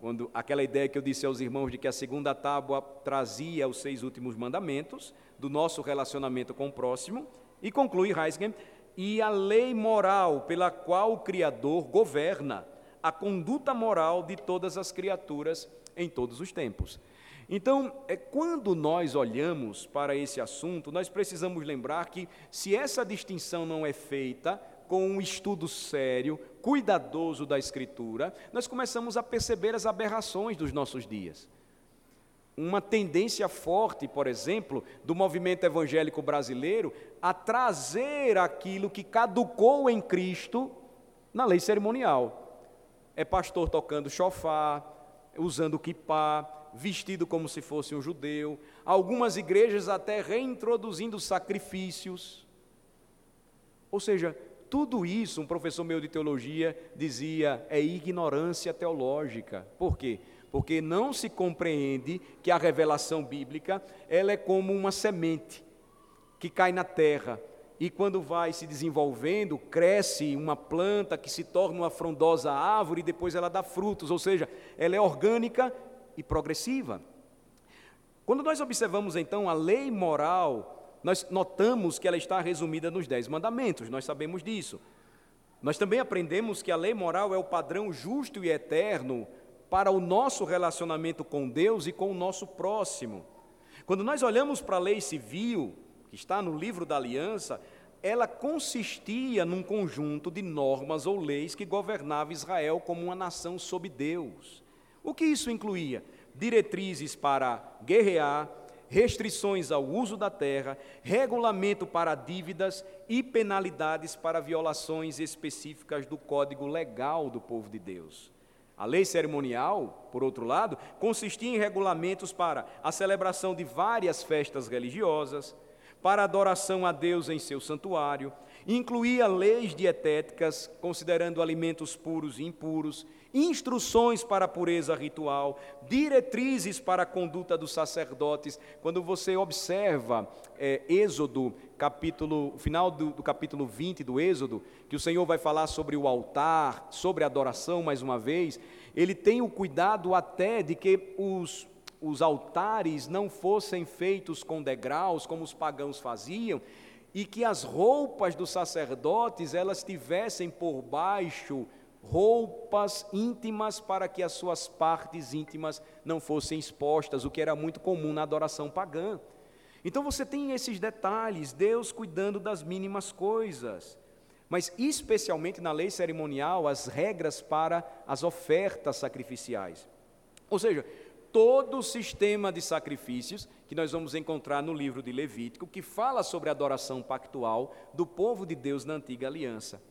quando aquela ideia que eu disse aos irmãos de que a segunda tábua trazia os seis últimos mandamentos do nosso relacionamento com o próximo, e conclui Heisgen, e a lei moral pela qual o Criador governa a conduta moral de todas as criaturas em todos os tempos. Então, é, quando nós olhamos para esse assunto, nós precisamos lembrar que, se essa distinção não é feita com um estudo sério, cuidadoso da Escritura, nós começamos a perceber as aberrações dos nossos dias. Uma tendência forte, por exemplo, do movimento evangélico brasileiro a trazer aquilo que caducou em Cristo na lei cerimonial. É pastor tocando chofar, usando kippah, vestido como se fosse um judeu, algumas igrejas até reintroduzindo sacrifícios. Ou seja, tudo isso, um professor meu de teologia dizia, é ignorância teológica. Por quê? Porque não se compreende que a revelação bíblica, ela é como uma semente que cai na terra e quando vai se desenvolvendo, cresce uma planta que se torna uma frondosa árvore e depois ela dá frutos, ou seja, ela é orgânica e progressiva. Quando nós observamos então a lei moral, nós notamos que ela está resumida nos Dez Mandamentos, nós sabemos disso. Nós também aprendemos que a lei moral é o padrão justo e eterno para o nosso relacionamento com Deus e com o nosso próximo. Quando nós olhamos para a lei civil, que está no livro da aliança, ela consistia num conjunto de normas ou leis que governava Israel como uma nação sob Deus. O que isso incluía? Diretrizes para guerrear, restrições ao uso da terra, regulamento para dívidas e penalidades para violações específicas do código legal do povo de Deus. A lei cerimonial, por outro lado, consistia em regulamentos para a celebração de várias festas religiosas, para adoração a Deus em seu santuário, incluía leis dietéticas, considerando alimentos puros e impuros, instruções para a pureza ritual, diretrizes para a conduta dos sacerdotes. Quando você observa é, Êxodo, capítulo, final do, do capítulo 20 do Êxodo, que o Senhor vai falar sobre o altar, sobre a adoração mais uma vez, ele tem o cuidado até de que os, os altares não fossem feitos com degraus, como os pagãos faziam, e que as roupas dos sacerdotes elas tivessem por baixo roupas íntimas para que as suas partes íntimas não fossem expostas, o que era muito comum na adoração pagã. Então você tem esses detalhes, Deus cuidando das mínimas coisas, mas especialmente na lei cerimonial, as regras para as ofertas sacrificiais. Ou seja, todo o sistema de sacrifícios que nós vamos encontrar no livro de Levítico, que fala sobre a adoração pactual do povo de Deus na antiga aliança.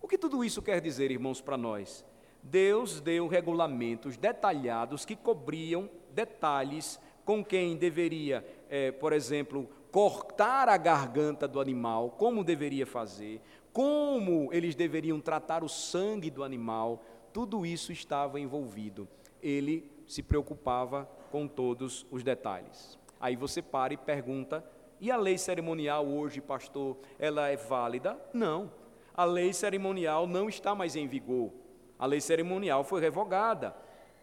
O que tudo isso quer dizer, irmãos, para nós? Deus deu regulamentos detalhados que cobriam detalhes com quem deveria, é, por exemplo, cortar a garganta do animal, como deveria fazer, como eles deveriam tratar o sangue do animal, tudo isso estava envolvido. Ele se preocupava com todos os detalhes. Aí você para e pergunta: e a lei cerimonial hoje, pastor, ela é válida? Não a lei cerimonial não está mais em vigor. A lei cerimonial foi revogada.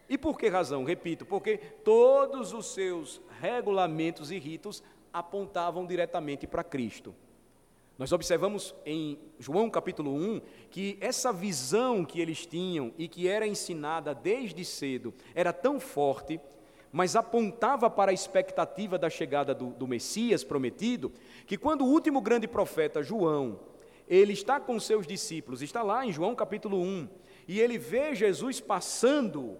E por que razão? Repito, porque todos os seus regulamentos e ritos apontavam diretamente para Cristo. Nós observamos em João capítulo 1 que essa visão que eles tinham e que era ensinada desde cedo era tão forte, mas apontava para a expectativa da chegada do, do Messias prometido, que quando o último grande profeta, João, ele está com seus discípulos, está lá em João capítulo 1, e ele vê Jesus passando.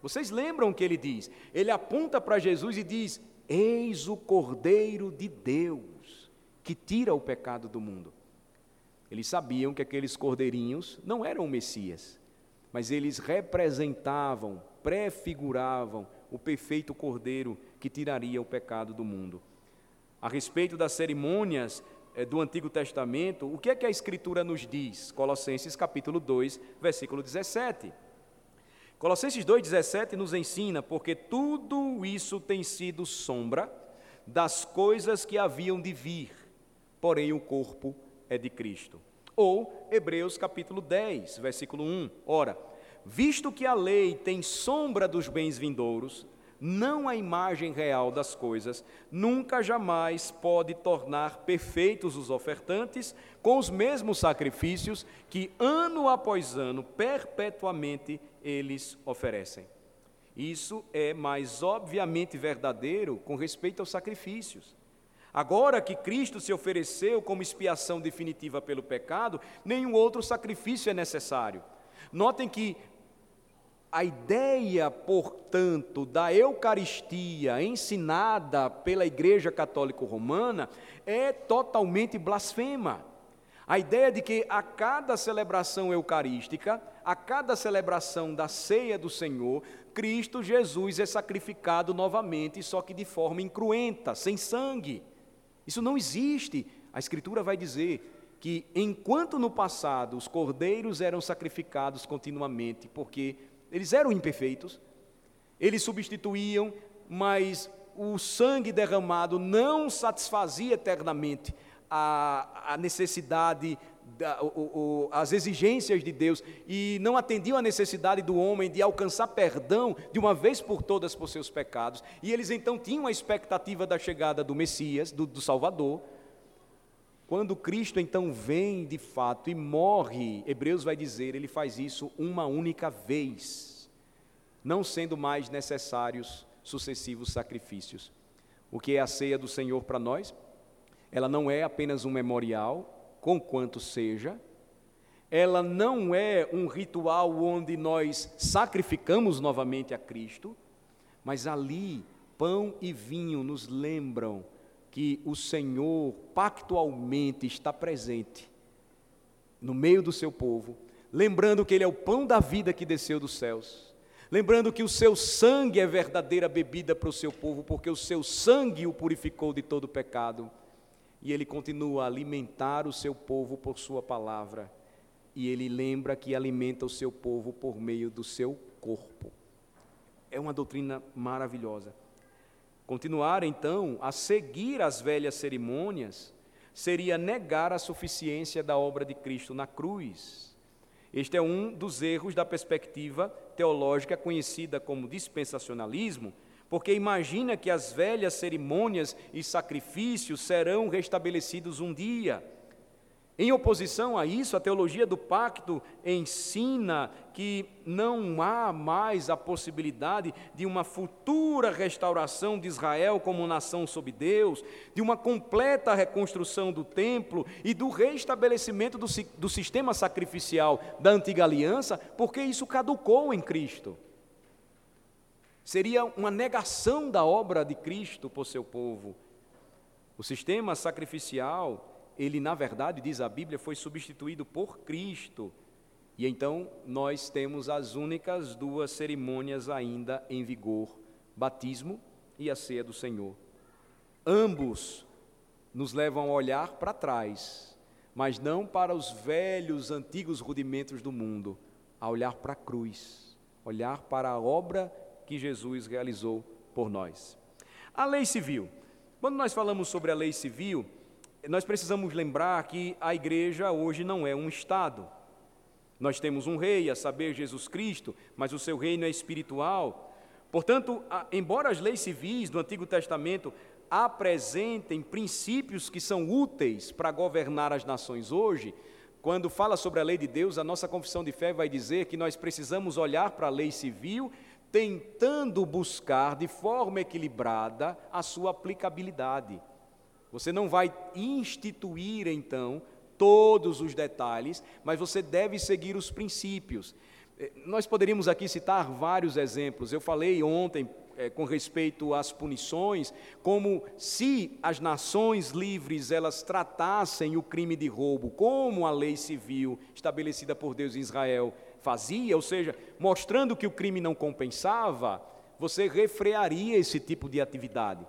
Vocês lembram o que ele diz? Ele aponta para Jesus e diz: Eis o Cordeiro de Deus que tira o pecado do mundo. Eles sabiam que aqueles cordeirinhos não eram o Messias, mas eles representavam, prefiguravam o perfeito Cordeiro que tiraria o pecado do mundo. A respeito das cerimônias é, do Antigo Testamento, o que é que a Escritura nos diz? Colossenses capítulo 2, versículo 17. Colossenses 2,17 nos ensina, porque tudo isso tem sido sombra das coisas que haviam de vir, porém o corpo é de Cristo. Ou Hebreus capítulo 10, versículo 1. Ora, visto que a lei tem sombra dos bens vindouros, não a imagem real das coisas, nunca jamais pode tornar perfeitos os ofertantes com os mesmos sacrifícios que ano após ano, perpetuamente, eles oferecem. Isso é mais obviamente verdadeiro com respeito aos sacrifícios. Agora que Cristo se ofereceu como expiação definitiva pelo pecado, nenhum outro sacrifício é necessário. Notem que a ideia, portanto, da Eucaristia ensinada pela Igreja Católica Romana é totalmente blasfema. A ideia de que a cada celebração eucarística, a cada celebração da ceia do Senhor, Cristo Jesus é sacrificado novamente, só que de forma incruenta, sem sangue. Isso não existe. A Escritura vai dizer que enquanto no passado os cordeiros eram sacrificados continuamente, porque eles eram imperfeitos, eles substituíam, mas o sangue derramado não satisfazia eternamente a, a necessidade, as exigências de Deus e não atendiam à necessidade do homem de alcançar perdão de uma vez por todas por seus pecados. E eles então tinham a expectativa da chegada do Messias, do, do Salvador. Quando Cristo então vem de fato e morre, Hebreus vai dizer, ele faz isso uma única vez, não sendo mais necessários sucessivos sacrifícios. O que é a ceia do Senhor para nós? ela não é apenas um memorial, conquanto seja, ela não é um ritual onde nós sacrificamos novamente a Cristo, mas ali pão e vinho nos lembram que o Senhor pactualmente está presente no meio do seu povo, lembrando que Ele é o pão da vida que desceu dos céus, lembrando que o seu sangue é verdadeira bebida para o seu povo, porque o seu sangue o purificou de todo pecado e ele continua a alimentar o seu povo por sua palavra. E ele lembra que alimenta o seu povo por meio do seu corpo. É uma doutrina maravilhosa. Continuar então a seguir as velhas cerimônias seria negar a suficiência da obra de Cristo na cruz. Este é um dos erros da perspectiva teológica conhecida como dispensacionalismo, porque imagina que as velhas cerimônias e sacrifícios serão restabelecidos um dia. Em oposição a isso, a teologia do pacto ensina que não há mais a possibilidade de uma futura restauração de Israel como nação sob Deus, de uma completa reconstrução do templo e do restabelecimento do, do sistema sacrificial da antiga aliança, porque isso caducou em Cristo. Seria uma negação da obra de Cristo por seu povo. O sistema sacrificial, ele na verdade, diz a Bíblia, foi substituído por Cristo. E então nós temos as únicas duas cerimônias ainda em vigor: batismo e a ceia do Senhor. Ambos nos levam a olhar para trás, mas não para os velhos, antigos rudimentos do mundo, a olhar para a cruz, olhar para a obra que Jesus realizou por nós. A lei civil. Quando nós falamos sobre a lei civil, nós precisamos lembrar que a igreja hoje não é um Estado. Nós temos um rei, a saber, Jesus Cristo, mas o seu reino é espiritual. Portanto, embora as leis civis do Antigo Testamento apresentem princípios que são úteis para governar as nações hoje, quando fala sobre a lei de Deus, a nossa confissão de fé vai dizer que nós precisamos olhar para a lei civil tentando buscar de forma equilibrada a sua aplicabilidade. Você não vai instituir, então, todos os detalhes, mas você deve seguir os princípios. Eh, nós poderíamos aqui citar vários exemplos. Eu falei ontem é, com respeito às punições, como se as nações livres elas tratassem o crime de roubo como a lei civil estabelecida por Deus em Israel fazia, ou seja, mostrando que o crime não compensava, você refrearia esse tipo de atividade.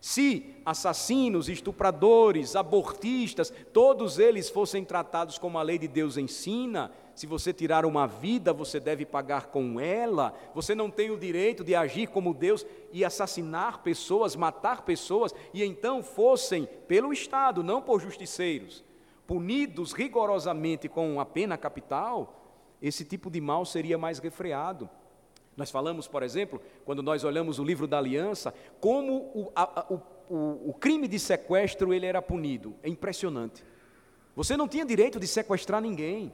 Se assassinos, estupradores, abortistas, todos eles fossem tratados como a lei de Deus ensina, se você tirar uma vida, você deve pagar com ela, você não tem o direito de agir como Deus e assassinar pessoas, matar pessoas, e então fossem, pelo Estado, não por justiceiros, punidos rigorosamente com a pena capital, esse tipo de mal seria mais refreado. Nós falamos, por exemplo, quando nós olhamos o livro da aliança, como o, a, o, o, o crime de sequestro ele era punido. É impressionante. Você não tinha direito de sequestrar ninguém.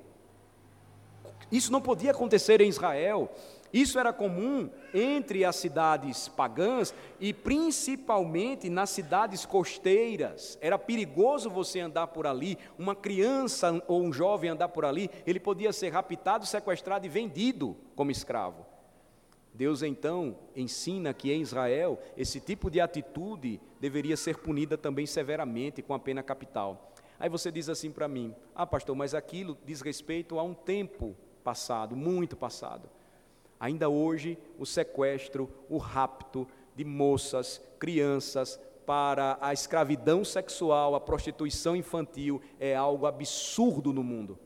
Isso não podia acontecer em Israel. Isso era comum entre as cidades pagãs e principalmente nas cidades costeiras. Era perigoso você andar por ali, uma criança ou um jovem andar por ali, ele podia ser raptado, sequestrado e vendido como escravo. Deus então ensina que em Israel esse tipo de atitude deveria ser punida também severamente com a pena capital. Aí você diz assim para mim: "Ah, pastor, mas aquilo diz respeito a um tempo passado, muito passado". Ainda hoje, o sequestro, o rapto de moças, crianças, para a escravidão sexual, a prostituição infantil, é algo absurdo no mundo.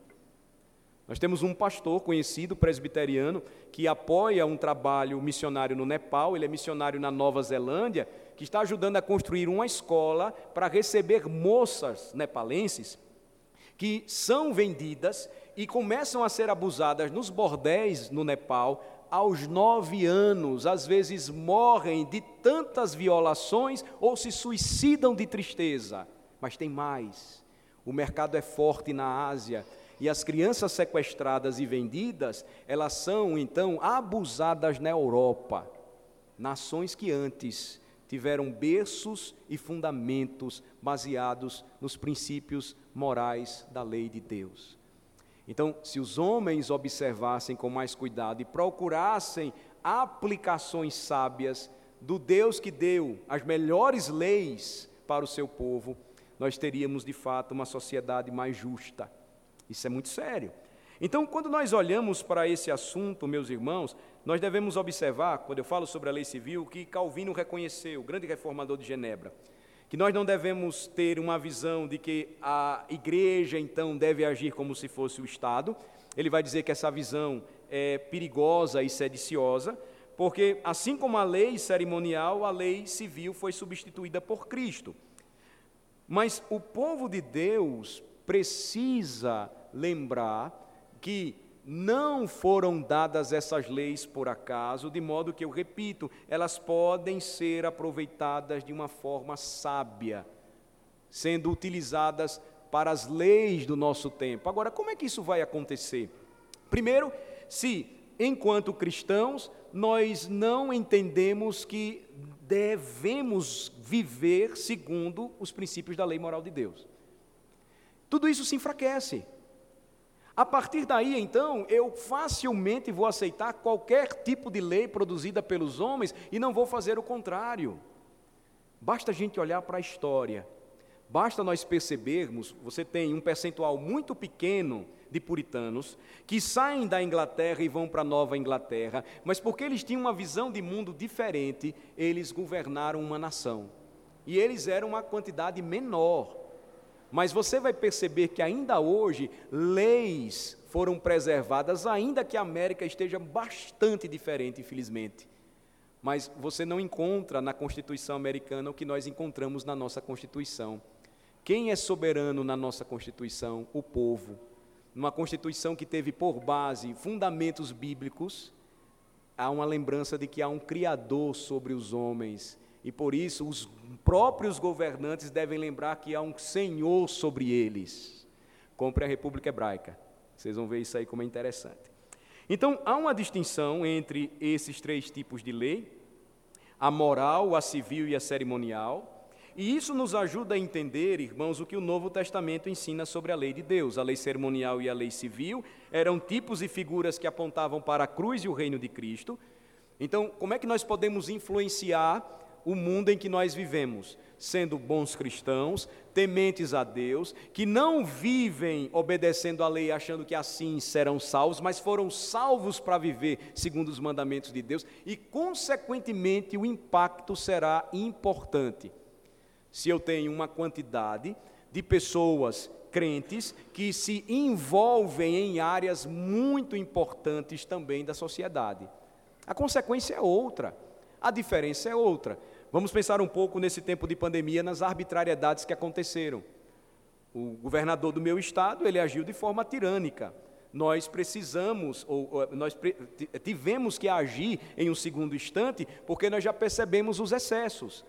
Nós temos um pastor conhecido, presbiteriano, que apoia um trabalho missionário no Nepal, ele é missionário na Nova Zelândia, que está ajudando a construir uma escola para receber moças nepalenses que são vendidas e começam a ser abusadas nos bordéis no Nepal aos nove anos, às vezes morrem de tantas violações ou se suicidam de tristeza. Mas tem mais: o mercado é forte na Ásia e as crianças sequestradas e vendidas, elas são então abusadas na Europa, nações que antes tiveram berços e fundamentos baseados nos princípios morais da lei de Deus. Então, se os homens observassem com mais cuidado e procurassem aplicações sábias do Deus que deu as melhores leis para o seu povo, nós teríamos de fato uma sociedade mais justa. Isso é muito sério. Então, quando nós olhamos para esse assunto, meus irmãos, nós devemos observar, quando eu falo sobre a lei civil, que Calvino reconheceu, o grande reformador de Genebra, que nós não devemos ter uma visão de que a igreja então deve agir como se fosse o Estado. Ele vai dizer que essa visão é perigosa e sediciosa, porque assim como a lei cerimonial, a lei civil foi substituída por Cristo. Mas o povo de Deus precisa lembrar que não foram dadas essas leis por acaso, de modo que, eu repito, elas podem ser aproveitadas de uma forma sábia, sendo utilizadas para as leis do nosso tempo. Agora, como é que isso vai acontecer? Primeiro, se, enquanto cristãos, nós não entendemos que devemos viver segundo os princípios da lei moral de Deus. Tudo isso se enfraquece. A partir daí, então, eu facilmente vou aceitar qualquer tipo de lei produzida pelos homens e não vou fazer o contrário. Basta a gente olhar para a história, basta nós percebermos: você tem um percentual muito pequeno de puritanos que saem da Inglaterra e vão para a Nova Inglaterra, mas porque eles tinham uma visão de mundo diferente, eles governaram uma nação. E eles eram uma quantidade menor mas você vai perceber que ainda hoje leis foram preservadas, ainda que a América esteja bastante diferente, infelizmente. Mas você não encontra na Constituição americana o que nós encontramos na nossa Constituição. Quem é soberano na nossa Constituição? O povo. Numa Constituição que teve por base fundamentos bíblicos, há uma lembrança de que há um Criador sobre os homens e por isso os próprios governantes devem lembrar que há um Senhor sobre eles. Compre a República Hebraica. Vocês vão ver isso aí como é interessante. Então, há uma distinção entre esses três tipos de lei: a moral, a civil e a cerimonial. E isso nos ajuda a entender, irmãos, o que o Novo Testamento ensina sobre a lei de Deus. A lei cerimonial e a lei civil eram tipos e figuras que apontavam para a cruz e o reino de Cristo. Então, como é que nós podemos influenciar o mundo em que nós vivemos, sendo bons cristãos, tementes a Deus, que não vivem obedecendo a lei achando que assim serão salvos, mas foram salvos para viver segundo os mandamentos de Deus, e consequentemente o impacto será importante. Se eu tenho uma quantidade de pessoas crentes que se envolvem em áreas muito importantes também da sociedade. A consequência é outra, a diferença é outra. Vamos pensar um pouco nesse tempo de pandemia nas arbitrariedades que aconteceram. O governador do meu estado, ele agiu de forma tirânica. Nós precisamos, ou, nós tivemos que agir em um segundo instante, porque nós já percebemos os excessos.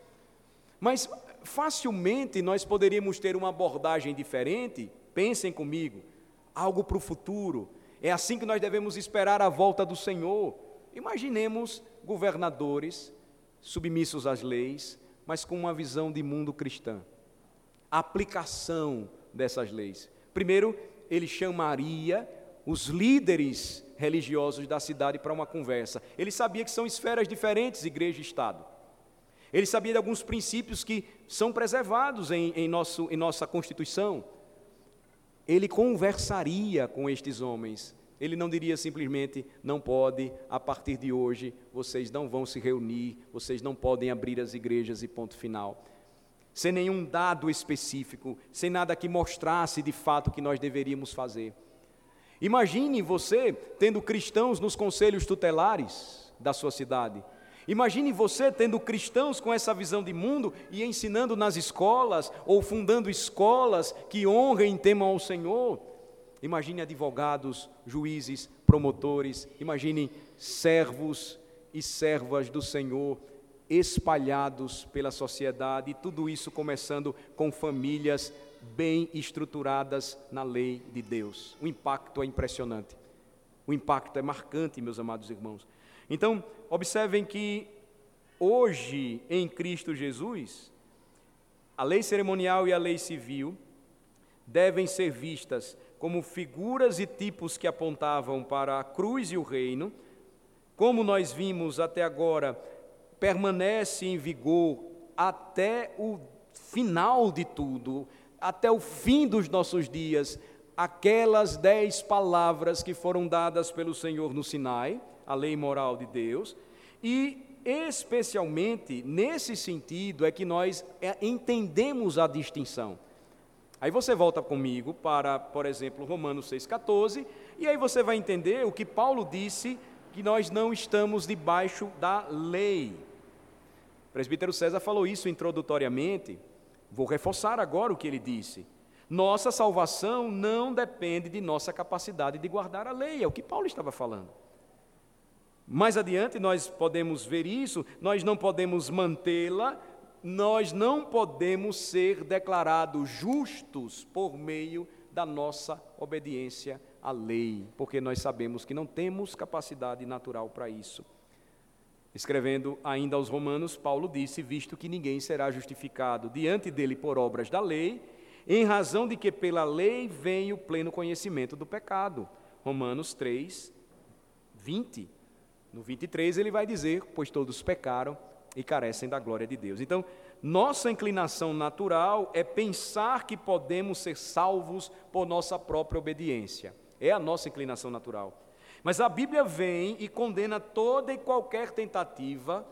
Mas facilmente nós poderíamos ter uma abordagem diferente. Pensem comigo, algo para o futuro. É assim que nós devemos esperar a volta do Senhor. Imaginemos governadores submissos às leis, mas com uma visão de mundo cristã. A aplicação dessas leis. Primeiro, ele chamaria os líderes religiosos da cidade para uma conversa. Ele sabia que são esferas diferentes, igreja e Estado. Ele sabia de alguns princípios que são preservados em, em, nosso, em nossa Constituição. Ele conversaria com estes homens. Ele não diria simplesmente: não pode, a partir de hoje, vocês não vão se reunir, vocês não podem abrir as igrejas e ponto final. Sem nenhum dado específico, sem nada que mostrasse de fato o que nós deveríamos fazer. Imagine você tendo cristãos nos conselhos tutelares da sua cidade Imagine você tendo cristãos com essa visão de mundo e ensinando nas escolas ou fundando escolas que honrem e temam ao Senhor. Imagine advogados, juízes, promotores, imagine servos e servas do Senhor espalhados pela sociedade, e tudo isso começando com famílias bem estruturadas na lei de Deus. O impacto é impressionante. O impacto é marcante, meus amados irmãos. Então, observem que hoje em Cristo Jesus, a lei cerimonial e a lei civil devem ser vistas como figuras e tipos que apontavam para a cruz e o reino, como nós vimos até agora, permanece em vigor até o final de tudo, até o fim dos nossos dias, aquelas dez palavras que foram dadas pelo Senhor no Sinai a lei moral de Deus, e especialmente nesse sentido é que nós é, entendemos a distinção. Aí você volta comigo para, por exemplo, Romanos 6,14, e aí você vai entender o que Paulo disse, que nós não estamos debaixo da lei. O presbítero César falou isso introdutoriamente, vou reforçar agora o que ele disse. Nossa salvação não depende de nossa capacidade de guardar a lei, é o que Paulo estava falando. Mais adiante nós podemos ver isso, nós não podemos mantê-la, nós não podemos ser declarados justos por meio da nossa obediência à lei, porque nós sabemos que não temos capacidade natural para isso. Escrevendo ainda aos Romanos, Paulo disse: Visto que ninguém será justificado diante dele por obras da lei, em razão de que pela lei vem o pleno conhecimento do pecado. Romanos 3, 20. No 23 ele vai dizer: Pois todos pecaram e carecem da glória de Deus. Então, nossa inclinação natural é pensar que podemos ser salvos por nossa própria obediência. É a nossa inclinação natural. Mas a Bíblia vem e condena toda e qualquer tentativa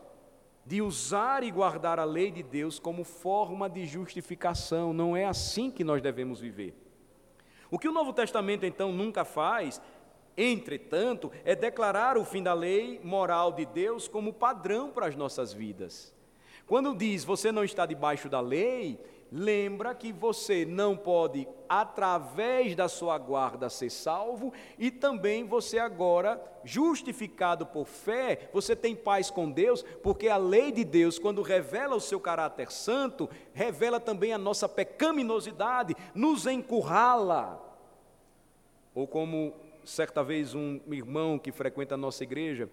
de usar e guardar a lei de Deus como forma de justificação. Não é assim que nós devemos viver. O que o Novo Testamento então nunca faz Entretanto, é declarar o fim da lei moral de Deus como padrão para as nossas vidas. Quando diz você não está debaixo da lei, lembra que você não pode, através da sua guarda, ser salvo, e também você agora, justificado por fé, você tem paz com Deus, porque a lei de Deus, quando revela o seu caráter santo, revela também a nossa pecaminosidade, nos encurrala. Ou como certa vez um irmão que frequenta a nossa igreja,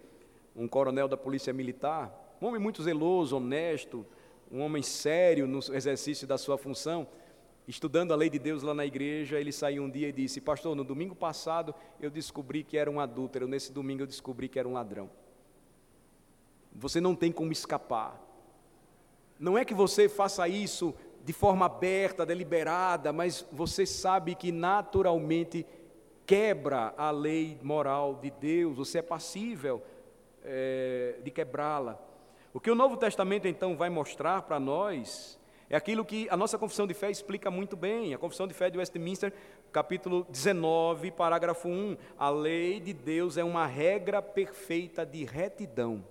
um coronel da Polícia Militar, um homem muito zeloso, honesto, um homem sério no exercício da sua função, estudando a lei de Deus lá na igreja, ele saiu um dia e disse: Pastor, no domingo passado eu descobri que era um adúltero, nesse domingo eu descobri que era um ladrão. Você não tem como escapar. Não é que você faça isso de forma aberta, deliberada, mas você sabe que naturalmente quebra a lei moral de Deus, você é passível é, de quebrá-la. O que o Novo Testamento então vai mostrar para nós é aquilo que a nossa confissão de fé explica muito bem. A confissão de fé de Westminster, capítulo 19, parágrafo 1. A lei de Deus é uma regra perfeita de retidão.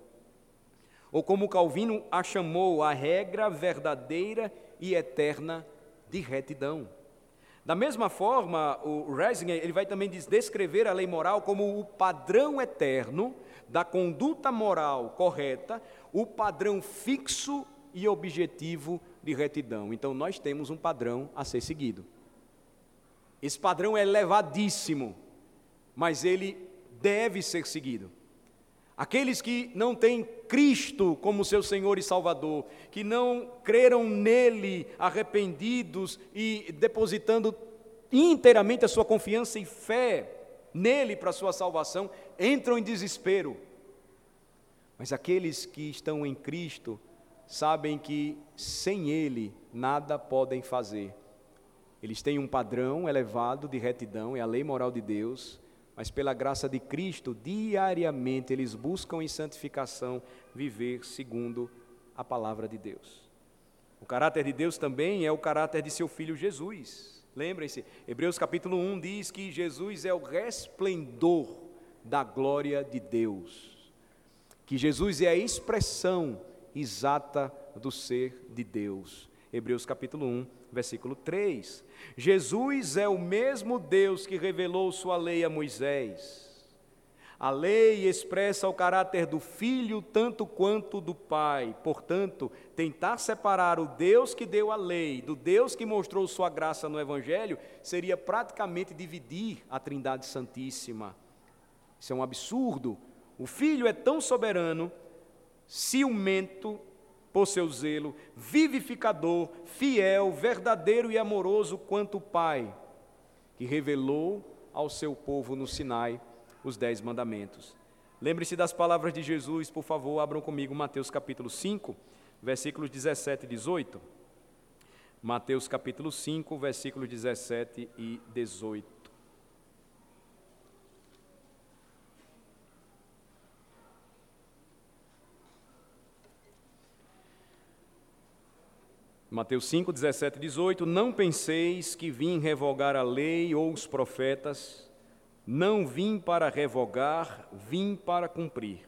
Ou como Calvino a chamou, a regra verdadeira e eterna de retidão. Da mesma forma, o Resinger ele vai também descrever a lei moral como o padrão eterno da conduta moral correta, o padrão fixo e objetivo de retidão. Então, nós temos um padrão a ser seguido. Esse padrão é elevadíssimo, mas ele deve ser seguido. Aqueles que não têm Cristo como seu Senhor e Salvador, que não creram nele arrependidos e depositando inteiramente a sua confiança e fé nele para a sua salvação, entram em desespero. Mas aqueles que estão em Cristo sabem que sem ele nada podem fazer. Eles têm um padrão elevado de retidão, é a lei moral de Deus, mas pela graça de Cristo, diariamente eles buscam em santificação viver segundo a palavra de Deus. O caráter de Deus também é o caráter de seu filho Jesus. Lembrem-se, Hebreus capítulo 1 diz que Jesus é o resplendor da glória de Deus, que Jesus é a expressão exata do ser de Deus. Hebreus capítulo 1, versículo 3. Jesus é o mesmo Deus que revelou sua lei a Moisés. A lei expressa o caráter do filho tanto quanto do pai. Portanto, tentar separar o Deus que deu a lei do Deus que mostrou sua graça no Evangelho seria praticamente dividir a Trindade Santíssima. Isso é um absurdo. O filho é tão soberano, ciumento por seu zelo, vivificador, fiel, verdadeiro e amoroso quanto o Pai, que revelou ao seu povo no Sinai os dez mandamentos. Lembre-se das palavras de Jesus, por favor, abram comigo Mateus capítulo 5, versículos 17 e 18. Mateus capítulo 5, versículos 17 e 18. Mateus 5, 17 e 18: Não penseis que vim revogar a lei ou os profetas, não vim para revogar, vim para cumprir.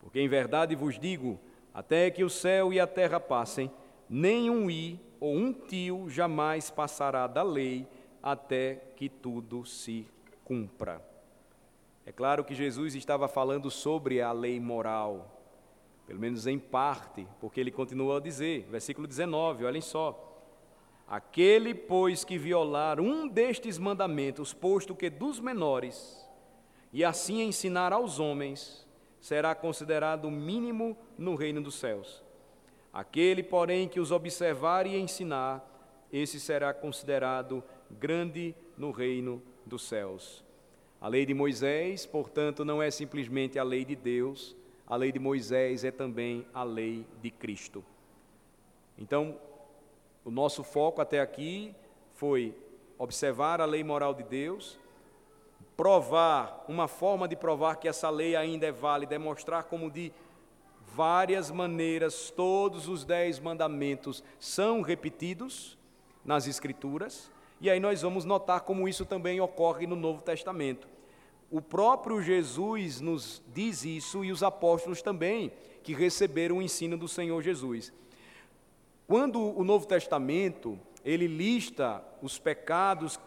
Porque em verdade vos digo: até que o céu e a terra passem, nem um i ou um tio jamais passará da lei, até que tudo se cumpra. É claro que Jesus estava falando sobre a lei moral, pelo menos em parte, porque ele continua a dizer, versículo 19, olhem só. Aquele, pois, que violar um destes mandamentos, posto que dos menores, e assim ensinar aos homens, será considerado mínimo no reino dos céus. Aquele, porém, que os observar e ensinar, esse será considerado grande no reino dos céus. A lei de Moisés, portanto, não é simplesmente a lei de Deus, a lei de Moisés é também a lei de Cristo. Então, o nosso foco até aqui foi observar a lei moral de Deus, provar, uma forma de provar que essa lei ainda é válida, é mostrar como de várias maneiras todos os dez mandamentos são repetidos nas Escrituras, e aí nós vamos notar como isso também ocorre no Novo Testamento. O próprio Jesus nos diz isso e os apóstolos também, que receberam o ensino do Senhor Jesus. Quando o Novo Testamento, ele lista os pecados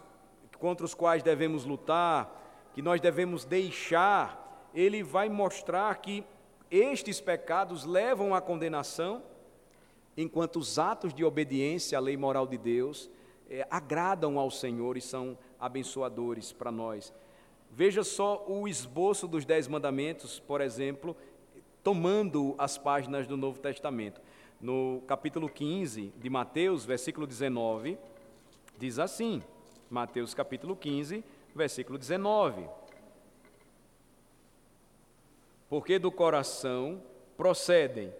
contra os quais devemos lutar, que nós devemos deixar, ele vai mostrar que estes pecados levam à condenação, enquanto os atos de obediência à lei moral de Deus é, agradam ao Senhor e são abençoadores para nós. Veja só o esboço dos Dez Mandamentos, por exemplo, tomando as páginas do Novo Testamento. No capítulo 15 de Mateus, versículo 19, diz assim: Mateus capítulo 15, versículo 19. Porque do coração procedem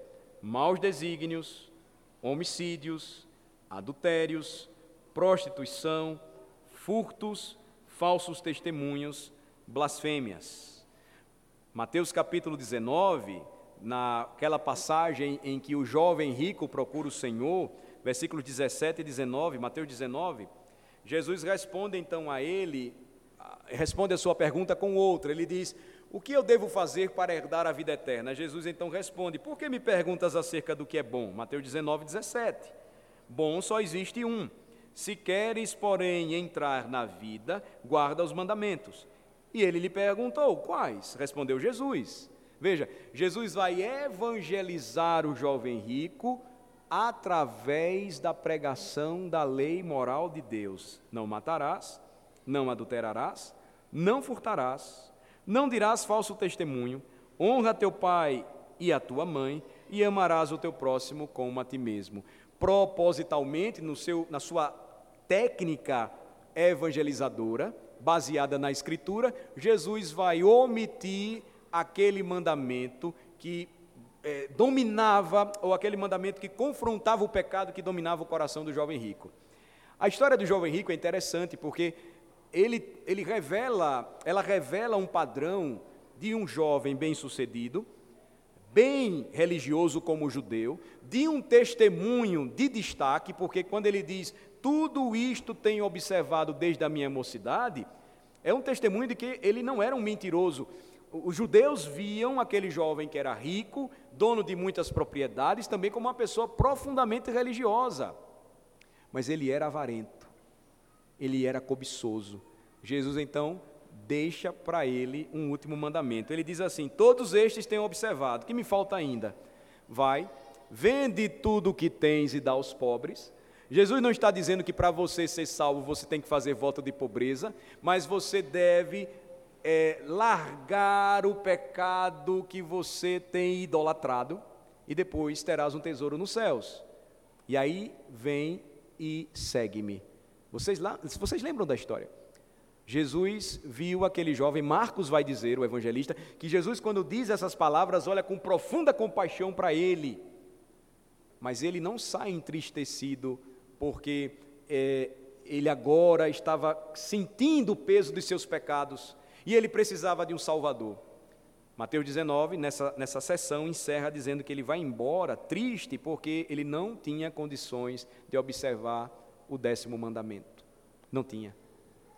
maus desígnios, homicídios, adultérios, prostituição, furtos, falsos testemunhos, blasfêmias. Mateus capítulo 19, naquela passagem em que o jovem rico procura o Senhor, versículos 17 e 19, Mateus 19, Jesus responde então a ele, responde a sua pergunta com outra. Ele diz: O que eu devo fazer para herdar a vida eterna? Jesus então responde: Por que me perguntas acerca do que é bom? Mateus 19, 17. Bom só existe um. Se queres, porém, entrar na vida, guarda os mandamentos. E ele lhe perguntou: quais? Respondeu Jesus. Veja, Jesus vai evangelizar o jovem rico através da pregação da lei moral de Deus: não matarás, não adulterarás, não furtarás, não dirás falso testemunho, Honra teu pai e a tua mãe, e amarás o teu próximo como a ti mesmo. Propositalmente, no seu, na sua técnica evangelizadora, baseada na Escritura, Jesus vai omitir aquele mandamento que é, dominava, ou aquele mandamento que confrontava o pecado que dominava o coração do jovem rico. A história do jovem rico é interessante porque ele, ele revela, ela revela um padrão de um jovem bem-sucedido, bem religioso como judeu, de um testemunho de destaque, porque quando ele diz tudo isto tenho observado desde a minha mocidade, é um testemunho de que ele não era um mentiroso. Os judeus viam aquele jovem que era rico, dono de muitas propriedades, também como uma pessoa profundamente religiosa. Mas ele era avarento, ele era cobiçoso. Jesus então deixa para ele um último mandamento. Ele diz assim: Todos estes têm observado, que me falta ainda? Vai, vende tudo o que tens e dá aos pobres Jesus não está dizendo que para você ser salvo você tem que fazer voto de pobreza, mas você deve é, largar o pecado que você tem idolatrado e depois terás um tesouro nos céus. E aí vem e segue-me. Vocês, vocês lembram da história? Jesus viu aquele jovem, Marcos vai dizer, o evangelista, que Jesus, quando diz essas palavras, olha com profunda compaixão para ele, mas ele não sai entristecido porque é, ele agora estava sentindo o peso dos seus pecados e ele precisava de um Salvador. Mateus 19, nessa, nessa sessão, encerra dizendo que ele vai embora triste porque ele não tinha condições de observar o décimo mandamento. Não tinha.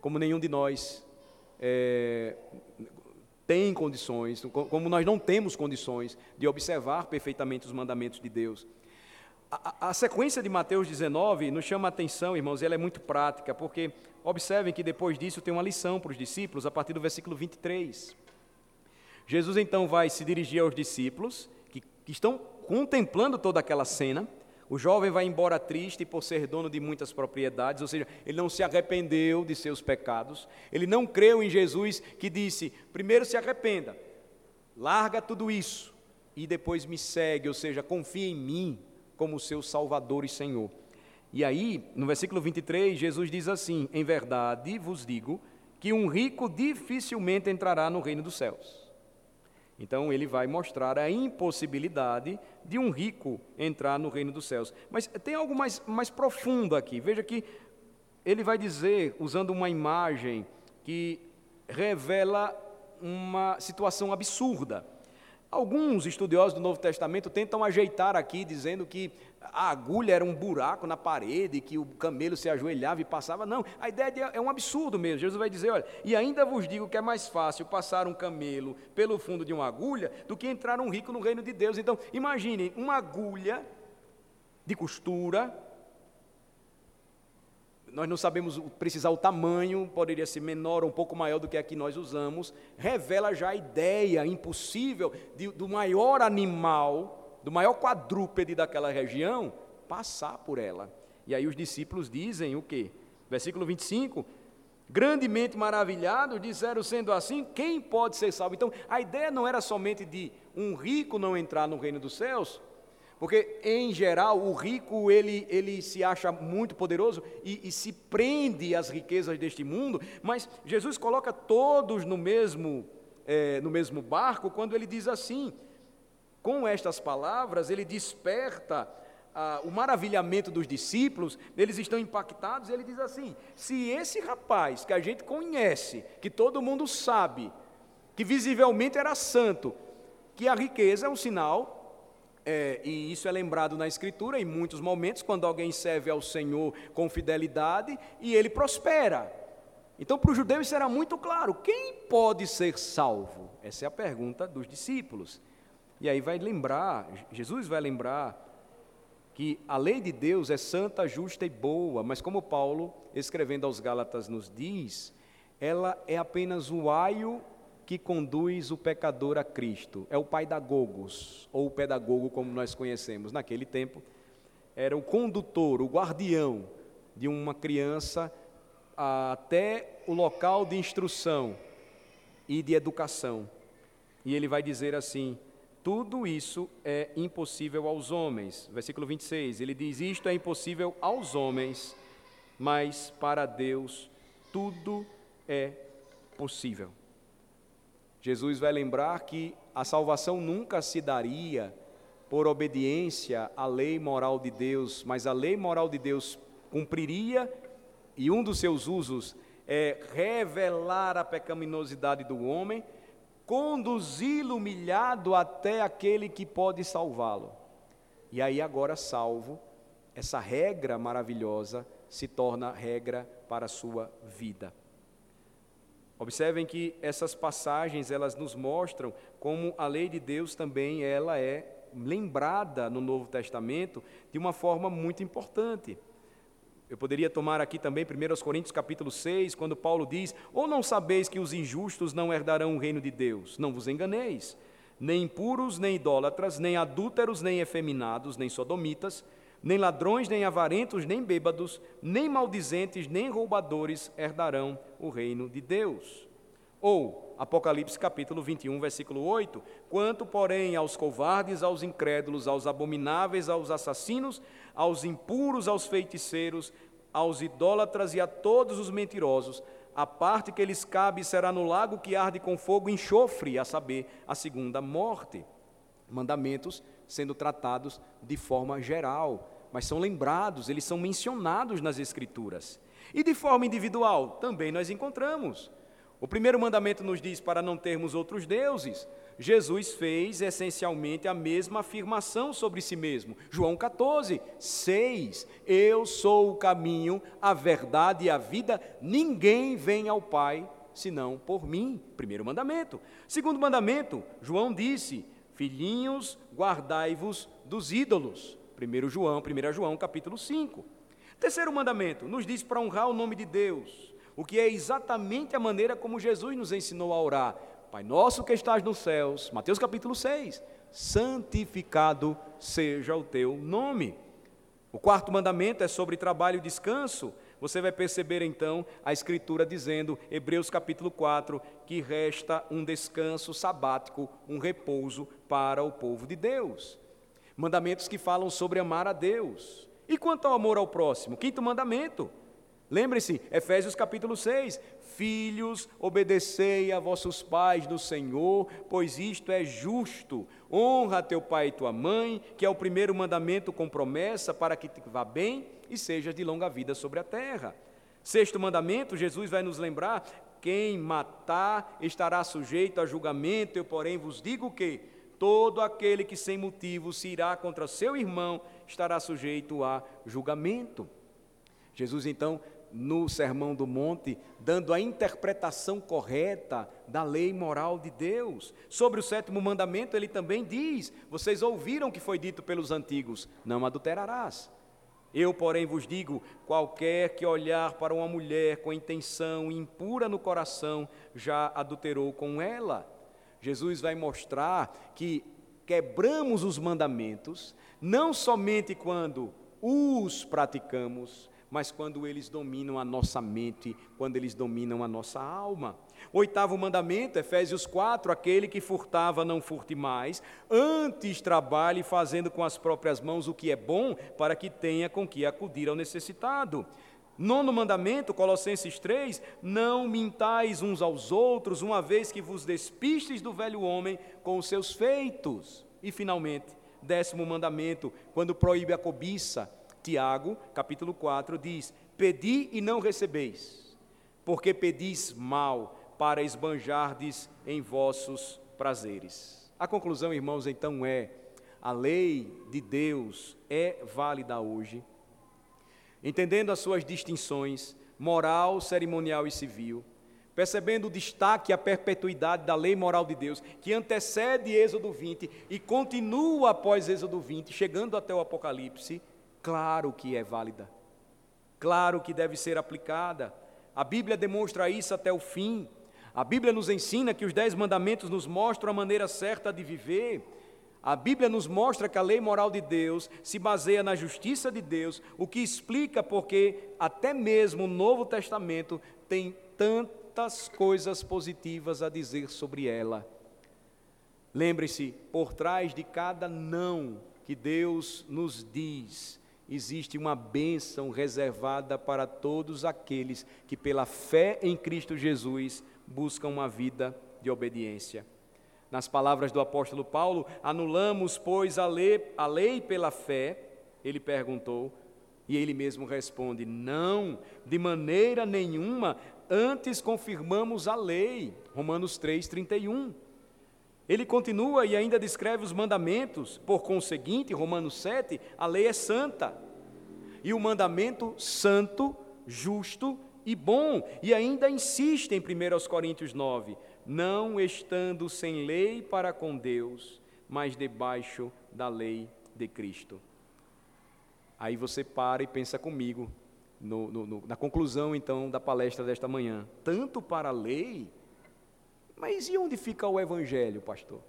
Como nenhum de nós é, tem condições, como nós não temos condições de observar perfeitamente os mandamentos de Deus. A, a, sequência de Mateus 19 nos chama a atenção, irmãos, e ela é muito prática, porque observem que depois disso tem uma lição para os discípulos, a partir do versículo 23. Jesus então vai se dirigir aos discípulos, que, que estão contemplando toda aquela cena. O jovem vai embora triste por ser dono de muitas propriedades, ou seja, ele não se arrependeu de seus pecados, ele não creu em Jesus que disse: primeiro se arrependa, larga tudo isso e depois me segue, ou seja, confia em mim, como seu Salvador e Senhor. E aí, no versículo 23, Jesus diz assim: Em verdade vos digo que um rico dificilmente entrará no reino dos céus. Então, ele vai mostrar a impossibilidade de um rico entrar no reino dos céus. Mas tem algo mais, mais profundo aqui. Veja que ele vai dizer, usando uma imagem que revela uma situação absurda. Alguns estudiosos do Novo Testamento tentam ajeitar aqui, dizendo que a agulha era um buraco na parede, que o camelo se ajoelhava e passava. Não, a ideia é um absurdo mesmo. Jesus vai dizer: olha, e ainda vos digo que é mais fácil passar um camelo pelo fundo de uma agulha do que entrar um rico no reino de Deus. Então, imaginem uma agulha de costura, nós não sabemos precisar o tamanho, poderia ser menor ou um pouco maior do que a que nós usamos, revela já a ideia impossível de, do maior animal, do maior quadrúpede daquela região, passar por ela. E aí os discípulos dizem o quê? Versículo 25: Grandemente maravilhados, disseram, sendo assim, quem pode ser salvo? Então, a ideia não era somente de um rico não entrar no reino dos céus, porque, em geral, o rico ele, ele se acha muito poderoso e, e, se prende às riquezas deste mundo, mas Jesus coloca todos no mesmo, é, no mesmo barco quando ele diz assim: com estas palavras, ele desperta ah, o maravilhamento dos discípulos, eles estão impactados, e ele diz assim: se esse rapaz que a gente conhece, que todo mundo sabe, que visivelmente era santo, que a riqueza é um sinal é, e isso é lembrado na Escritura em muitos momentos, quando alguém serve ao Senhor com fidelidade e ele prospera. Então, para os judeus isso era muito claro: quem pode ser salvo? Essa é a pergunta dos discípulos. E aí vai lembrar, Jesus vai lembrar que a lei de Deus é santa, justa e boa, mas como Paulo, escrevendo aos Gálatas, nos diz, ela é apenas o aio que conduz o pecador a Cristo. É o pai da Gogos, ou o pedagogo, como nós conhecemos. Naquele tempo, era o condutor, o guardião de uma criança até o local de instrução e de educação. e ele vai dizer assim: tudo isso é impossível aos homens. Versículo 26, ele diz: Isto é impossível aos homens, mas para Deus tudo é possível. Jesus vai lembrar que a salvação nunca se daria por obediência à lei moral de Deus, mas a lei moral de Deus cumpriria e um dos seus usos é revelar a pecaminosidade do homem, conduzi-lo humilhado até aquele que pode salvá-lo. E aí, agora salvo, essa regra maravilhosa se torna regra para a sua vida. Observem que essas passagens, elas nos mostram como a lei de Deus também ela é lembrada no Novo Testamento de uma forma muito importante. Eu poderia tomar aqui também 1 Coríntios capítulo 6, quando Paulo diz: Ou não sabeis que os injustos não herdarão o reino de Deus? Não vos enganeis. Nem impuros, nem idólatras, nem adúlteros, nem efeminados, nem sodomitas, nem ladrões, nem avarentos, nem bêbados, nem maldizentes, nem roubadores herdarão o reino de Deus. Ou, Apocalipse capítulo 21, versículo 8: Quanto, porém, aos covardes, aos incrédulos, aos abomináveis, aos assassinos, aos impuros, aos feiticeiros, aos idólatras e a todos os mentirosos, a parte que lhes cabe será no lago que arde com fogo e enxofre, a saber, a segunda morte. Mandamentos sendo tratados de forma geral, mas são lembrados, eles são mencionados nas Escrituras. E de forma individual, também nós encontramos. O primeiro mandamento nos diz para não termos outros deuses. Jesus fez essencialmente a mesma afirmação sobre si mesmo. João 14, 6. Eu sou o caminho, a verdade e a vida. Ninguém vem ao Pai senão por mim. Primeiro mandamento. Segundo mandamento, João disse: Filhinhos, guardai-vos dos ídolos. 1 João, 1 João, capítulo 5. Terceiro mandamento, nos diz para honrar o nome de Deus o que é exatamente a maneira como Jesus nos ensinou a orar. Pai nosso que estás nos céus, Mateus capítulo 6, santificado seja o teu nome. O quarto mandamento é sobre trabalho e descanso. Você vai perceber então a escritura dizendo, Hebreus capítulo 4, que resta um descanso sabático, um repouso para o povo de Deus. Mandamentos que falam sobre amar a Deus. E quanto ao amor ao próximo? Quinto mandamento, Lembre-se, Efésios capítulo 6: Filhos, obedecei a vossos pais do Senhor, pois isto é justo. Honra teu pai e tua mãe, que é o primeiro mandamento com promessa para que te vá bem e sejas de longa vida sobre a terra. Sexto mandamento, Jesus vai nos lembrar: quem matar estará sujeito a julgamento. Eu, porém, vos digo que todo aquele que sem motivo se irá contra seu irmão estará sujeito a julgamento. Jesus então no Sermão do Monte, dando a interpretação correta da lei moral de Deus. Sobre o sétimo mandamento, ele também diz: Vocês ouviram o que foi dito pelos antigos: Não adulterarás. Eu, porém, vos digo: qualquer que olhar para uma mulher com intenção impura no coração, já adulterou com ela. Jesus vai mostrar que quebramos os mandamentos, não somente quando os praticamos, mas quando eles dominam a nossa mente, quando eles dominam a nossa alma. Oitavo mandamento, Efésios 4: aquele que furtava, não furte mais, antes trabalhe fazendo com as próprias mãos o que é bom, para que tenha com que acudir ao necessitado. Nono mandamento, Colossenses 3: Não mintais uns aos outros, uma vez que vos despistes do velho homem com os seus feitos. E finalmente, décimo mandamento, quando proíbe a cobiça, Tiago, capítulo 4, diz: Pedi e não recebeis, porque pedis mal para esbanjardes em vossos prazeres. A conclusão, irmãos, então é: a lei de Deus é válida hoje, entendendo as suas distinções moral, cerimonial e civil, percebendo o destaque e a perpetuidade da lei moral de Deus, que antecede Êxodo 20 e continua após Êxodo 20, chegando até o Apocalipse, Claro que é válida, claro que deve ser aplicada. A Bíblia demonstra isso até o fim. A Bíblia nos ensina que os dez mandamentos nos mostram a maneira certa de viver. A Bíblia nos mostra que a lei moral de Deus se baseia na justiça de Deus, o que explica porque até mesmo o Novo Testamento tem tantas coisas positivas a dizer sobre ela. Lembre-se, por trás de cada não que Deus nos diz, existe uma bênção reservada para todos aqueles que, pela fé em Cristo Jesus, buscam uma vida de obediência. Nas palavras do apóstolo Paulo, anulamos, pois, a lei, a lei pela fé? Ele perguntou, e ele mesmo responde: Não, de maneira nenhuma, antes confirmamos a lei. Romanos 3, 31. Ele continua e ainda descreve os mandamentos, por conseguinte, Romanos 7, a lei é santa. E o mandamento santo, justo e bom. E ainda insiste em 1 Coríntios 9: não estando sem lei para com Deus, mas debaixo da lei de Cristo. Aí você para e pensa comigo, no, no, na conclusão então da palestra desta manhã. Tanto para a lei, mas e onde fica o Evangelho, pastor?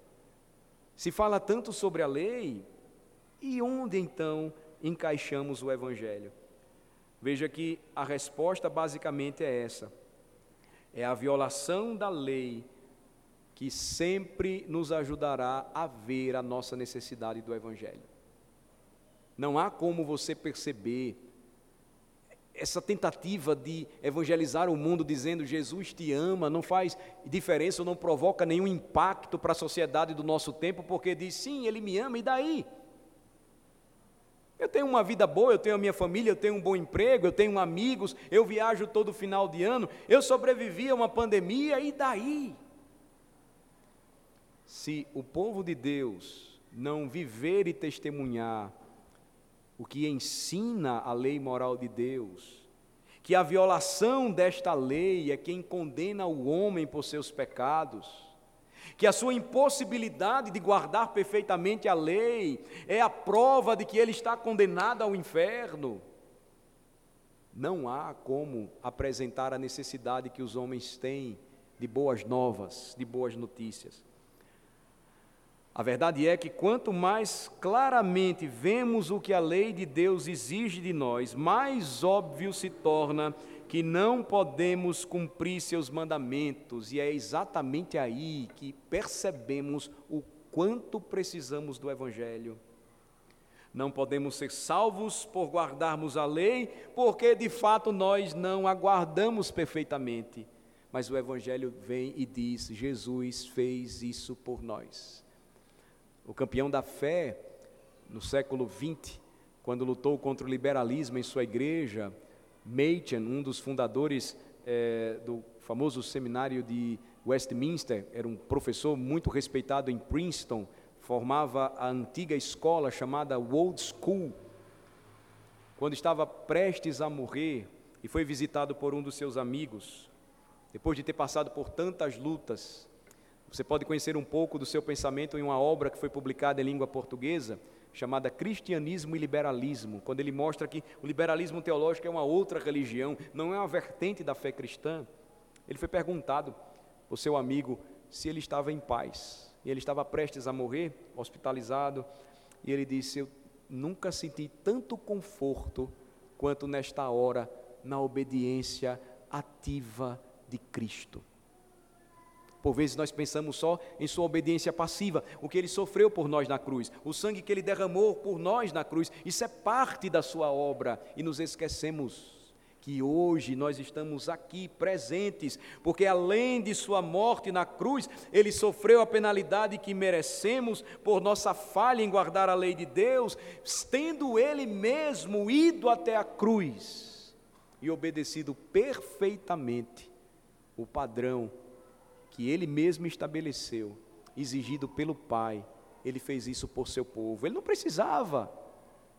Se fala tanto sobre a lei, e onde então encaixamos o Evangelho? Veja que a resposta basicamente é essa é a violação da lei que sempre nos ajudará a ver a nossa necessidade do Evangelho. Não há como você perceber essa tentativa de evangelizar o mundo dizendo Jesus te ama, não faz diferença, não provoca nenhum impacto para a sociedade do nosso tempo, porque diz sim, ele me ama, e daí? Eu tenho uma vida boa, eu tenho a minha família, eu tenho um bom emprego, eu tenho amigos, eu viajo todo final de ano, eu sobrevivi a uma pandemia, e daí? Se o povo de Deus não viver e testemunhar o que ensina a lei moral de Deus, que a violação desta lei é quem condena o homem por seus pecados, que a sua impossibilidade de guardar perfeitamente a lei é a prova de que ele está condenado ao inferno. Não há como apresentar a necessidade que os homens têm de boas novas, de boas notícias. A verdade é que quanto mais claramente vemos o que a lei de Deus exige de nós, mais óbvio se torna que não podemos cumprir seus mandamentos, e é exatamente aí que percebemos o quanto precisamos do Evangelho. Não podemos ser salvos por guardarmos a lei, porque de fato nós não aguardamos perfeitamente. Mas o Evangelho vem e diz: Jesus fez isso por nós. O campeão da fé, no século XX, quando lutou contra o liberalismo em sua igreja, Machen, um dos fundadores é, do famoso seminário de Westminster, era um professor muito respeitado em Princeton, formava a antiga escola chamada Old School. Quando estava prestes a morrer e foi visitado por um dos seus amigos, depois de ter passado por tantas lutas, você pode conhecer um pouco do seu pensamento em uma obra que foi publicada em língua portuguesa, chamada Cristianismo e Liberalismo, quando ele mostra que o liberalismo teológico é uma outra religião, não é uma vertente da fé cristã. Ele foi perguntado por seu amigo se ele estava em paz. E ele estava prestes a morrer, hospitalizado, e ele disse: Eu nunca senti tanto conforto quanto nesta hora na obediência ativa de Cristo. Por vezes nós pensamos só em sua obediência passiva, o que ele sofreu por nós na cruz, o sangue que ele derramou por nós na cruz, isso é parte da sua obra e nos esquecemos que hoje nós estamos aqui presentes, porque além de sua morte na cruz, ele sofreu a penalidade que merecemos por nossa falha em guardar a lei de Deus, tendo ele mesmo ido até a cruz e obedecido perfeitamente o padrão que ele mesmo estabeleceu, exigido pelo Pai, ele fez isso por seu povo. Ele não precisava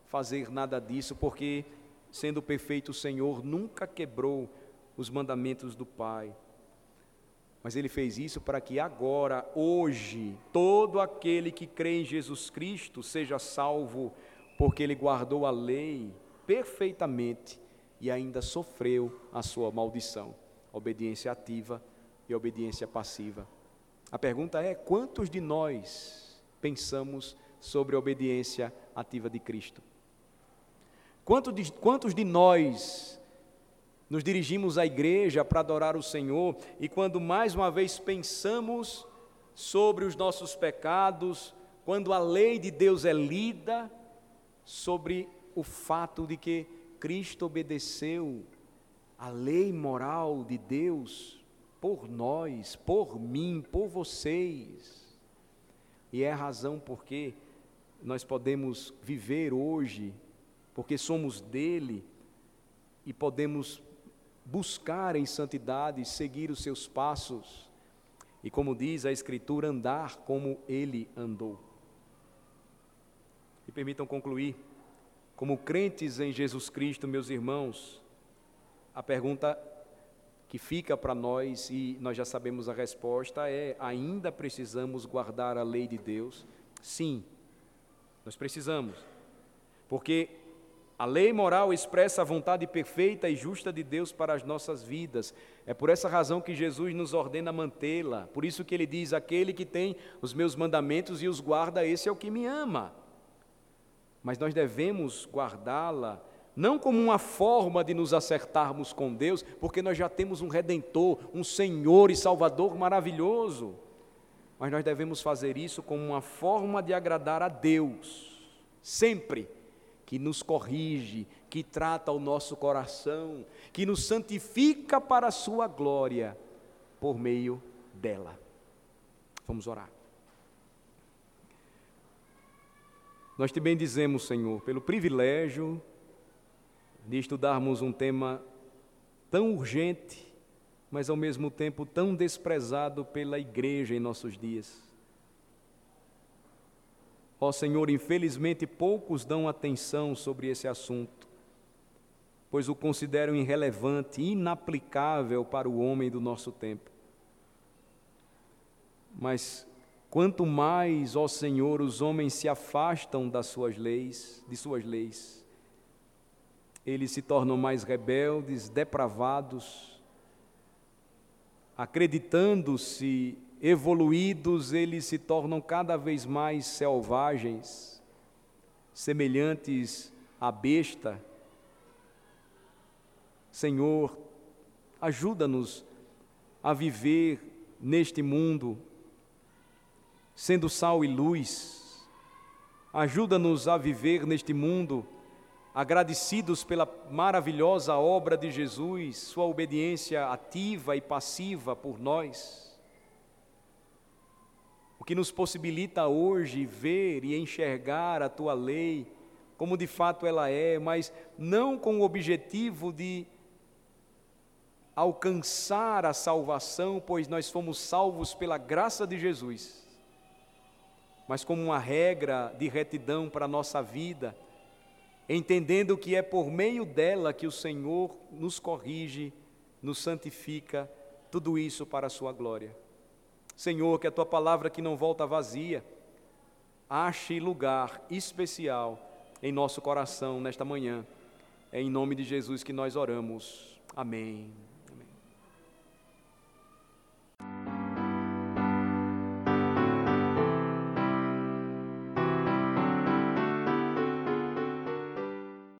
fazer nada disso, porque, sendo perfeito, o Senhor nunca quebrou os mandamentos do Pai. Mas ele fez isso para que agora, hoje, todo aquele que crê em Jesus Cristo seja salvo, porque ele guardou a lei perfeitamente e ainda sofreu a sua maldição, obediência ativa e obediência passiva. A pergunta é: quantos de nós pensamos sobre a obediência ativa de Cristo? Quantos de, quantos de nós nos dirigimos à igreja para adorar o Senhor e quando mais uma vez pensamos sobre os nossos pecados, quando a lei de Deus é lida, sobre o fato de que Cristo obedeceu a lei moral de Deus por nós, por mim, por vocês. E é a razão porque nós podemos viver hoje, porque somos dele e podemos buscar em santidade, seguir os seus passos e, como diz a Escritura, andar como ele andou. E permitam concluir, como crentes em Jesus Cristo, meus irmãos, a pergunta que fica para nós, e nós já sabemos a resposta, é: ainda precisamos guardar a lei de Deus? Sim, nós precisamos, porque a lei moral expressa a vontade perfeita e justa de Deus para as nossas vidas. É por essa razão que Jesus nos ordena mantê-la. Por isso que ele diz: aquele que tem os meus mandamentos e os guarda, esse é o que me ama. Mas nós devemos guardá-la não como uma forma de nos acertarmos com Deus, porque nós já temos um redentor, um Senhor e Salvador maravilhoso. Mas nós devemos fazer isso como uma forma de agradar a Deus, sempre que nos corrige, que trata o nosso coração, que nos santifica para a sua glória por meio dela. Vamos orar. Nós te bendizemos, Senhor, pelo privilégio de estudarmos um tema tão urgente, mas ao mesmo tempo tão desprezado pela igreja em nossos dias. Ó oh, Senhor, infelizmente poucos dão atenção sobre esse assunto, pois o consideram irrelevante, inaplicável para o homem do nosso tempo. Mas quanto mais, ó Senhor, os homens se afastam das suas leis, de suas leis, eles se tornam mais rebeldes, depravados, acreditando-se evoluídos, eles se tornam cada vez mais selvagens, semelhantes à besta. Senhor, ajuda-nos a viver neste mundo, sendo sal e luz. Ajuda-nos a viver neste mundo agradecidos pela maravilhosa obra de Jesus, sua obediência ativa e passiva por nós. O que nos possibilita hoje ver e enxergar a tua lei como de fato ela é, mas não com o objetivo de alcançar a salvação, pois nós fomos salvos pela graça de Jesus, mas como uma regra de retidão para a nossa vida, entendendo que é por meio dela que o Senhor nos corrige, nos santifica, tudo isso para a sua glória. Senhor, que a tua palavra que não volta vazia, ache lugar especial em nosso coração nesta manhã. É em nome de Jesus que nós oramos. Amém.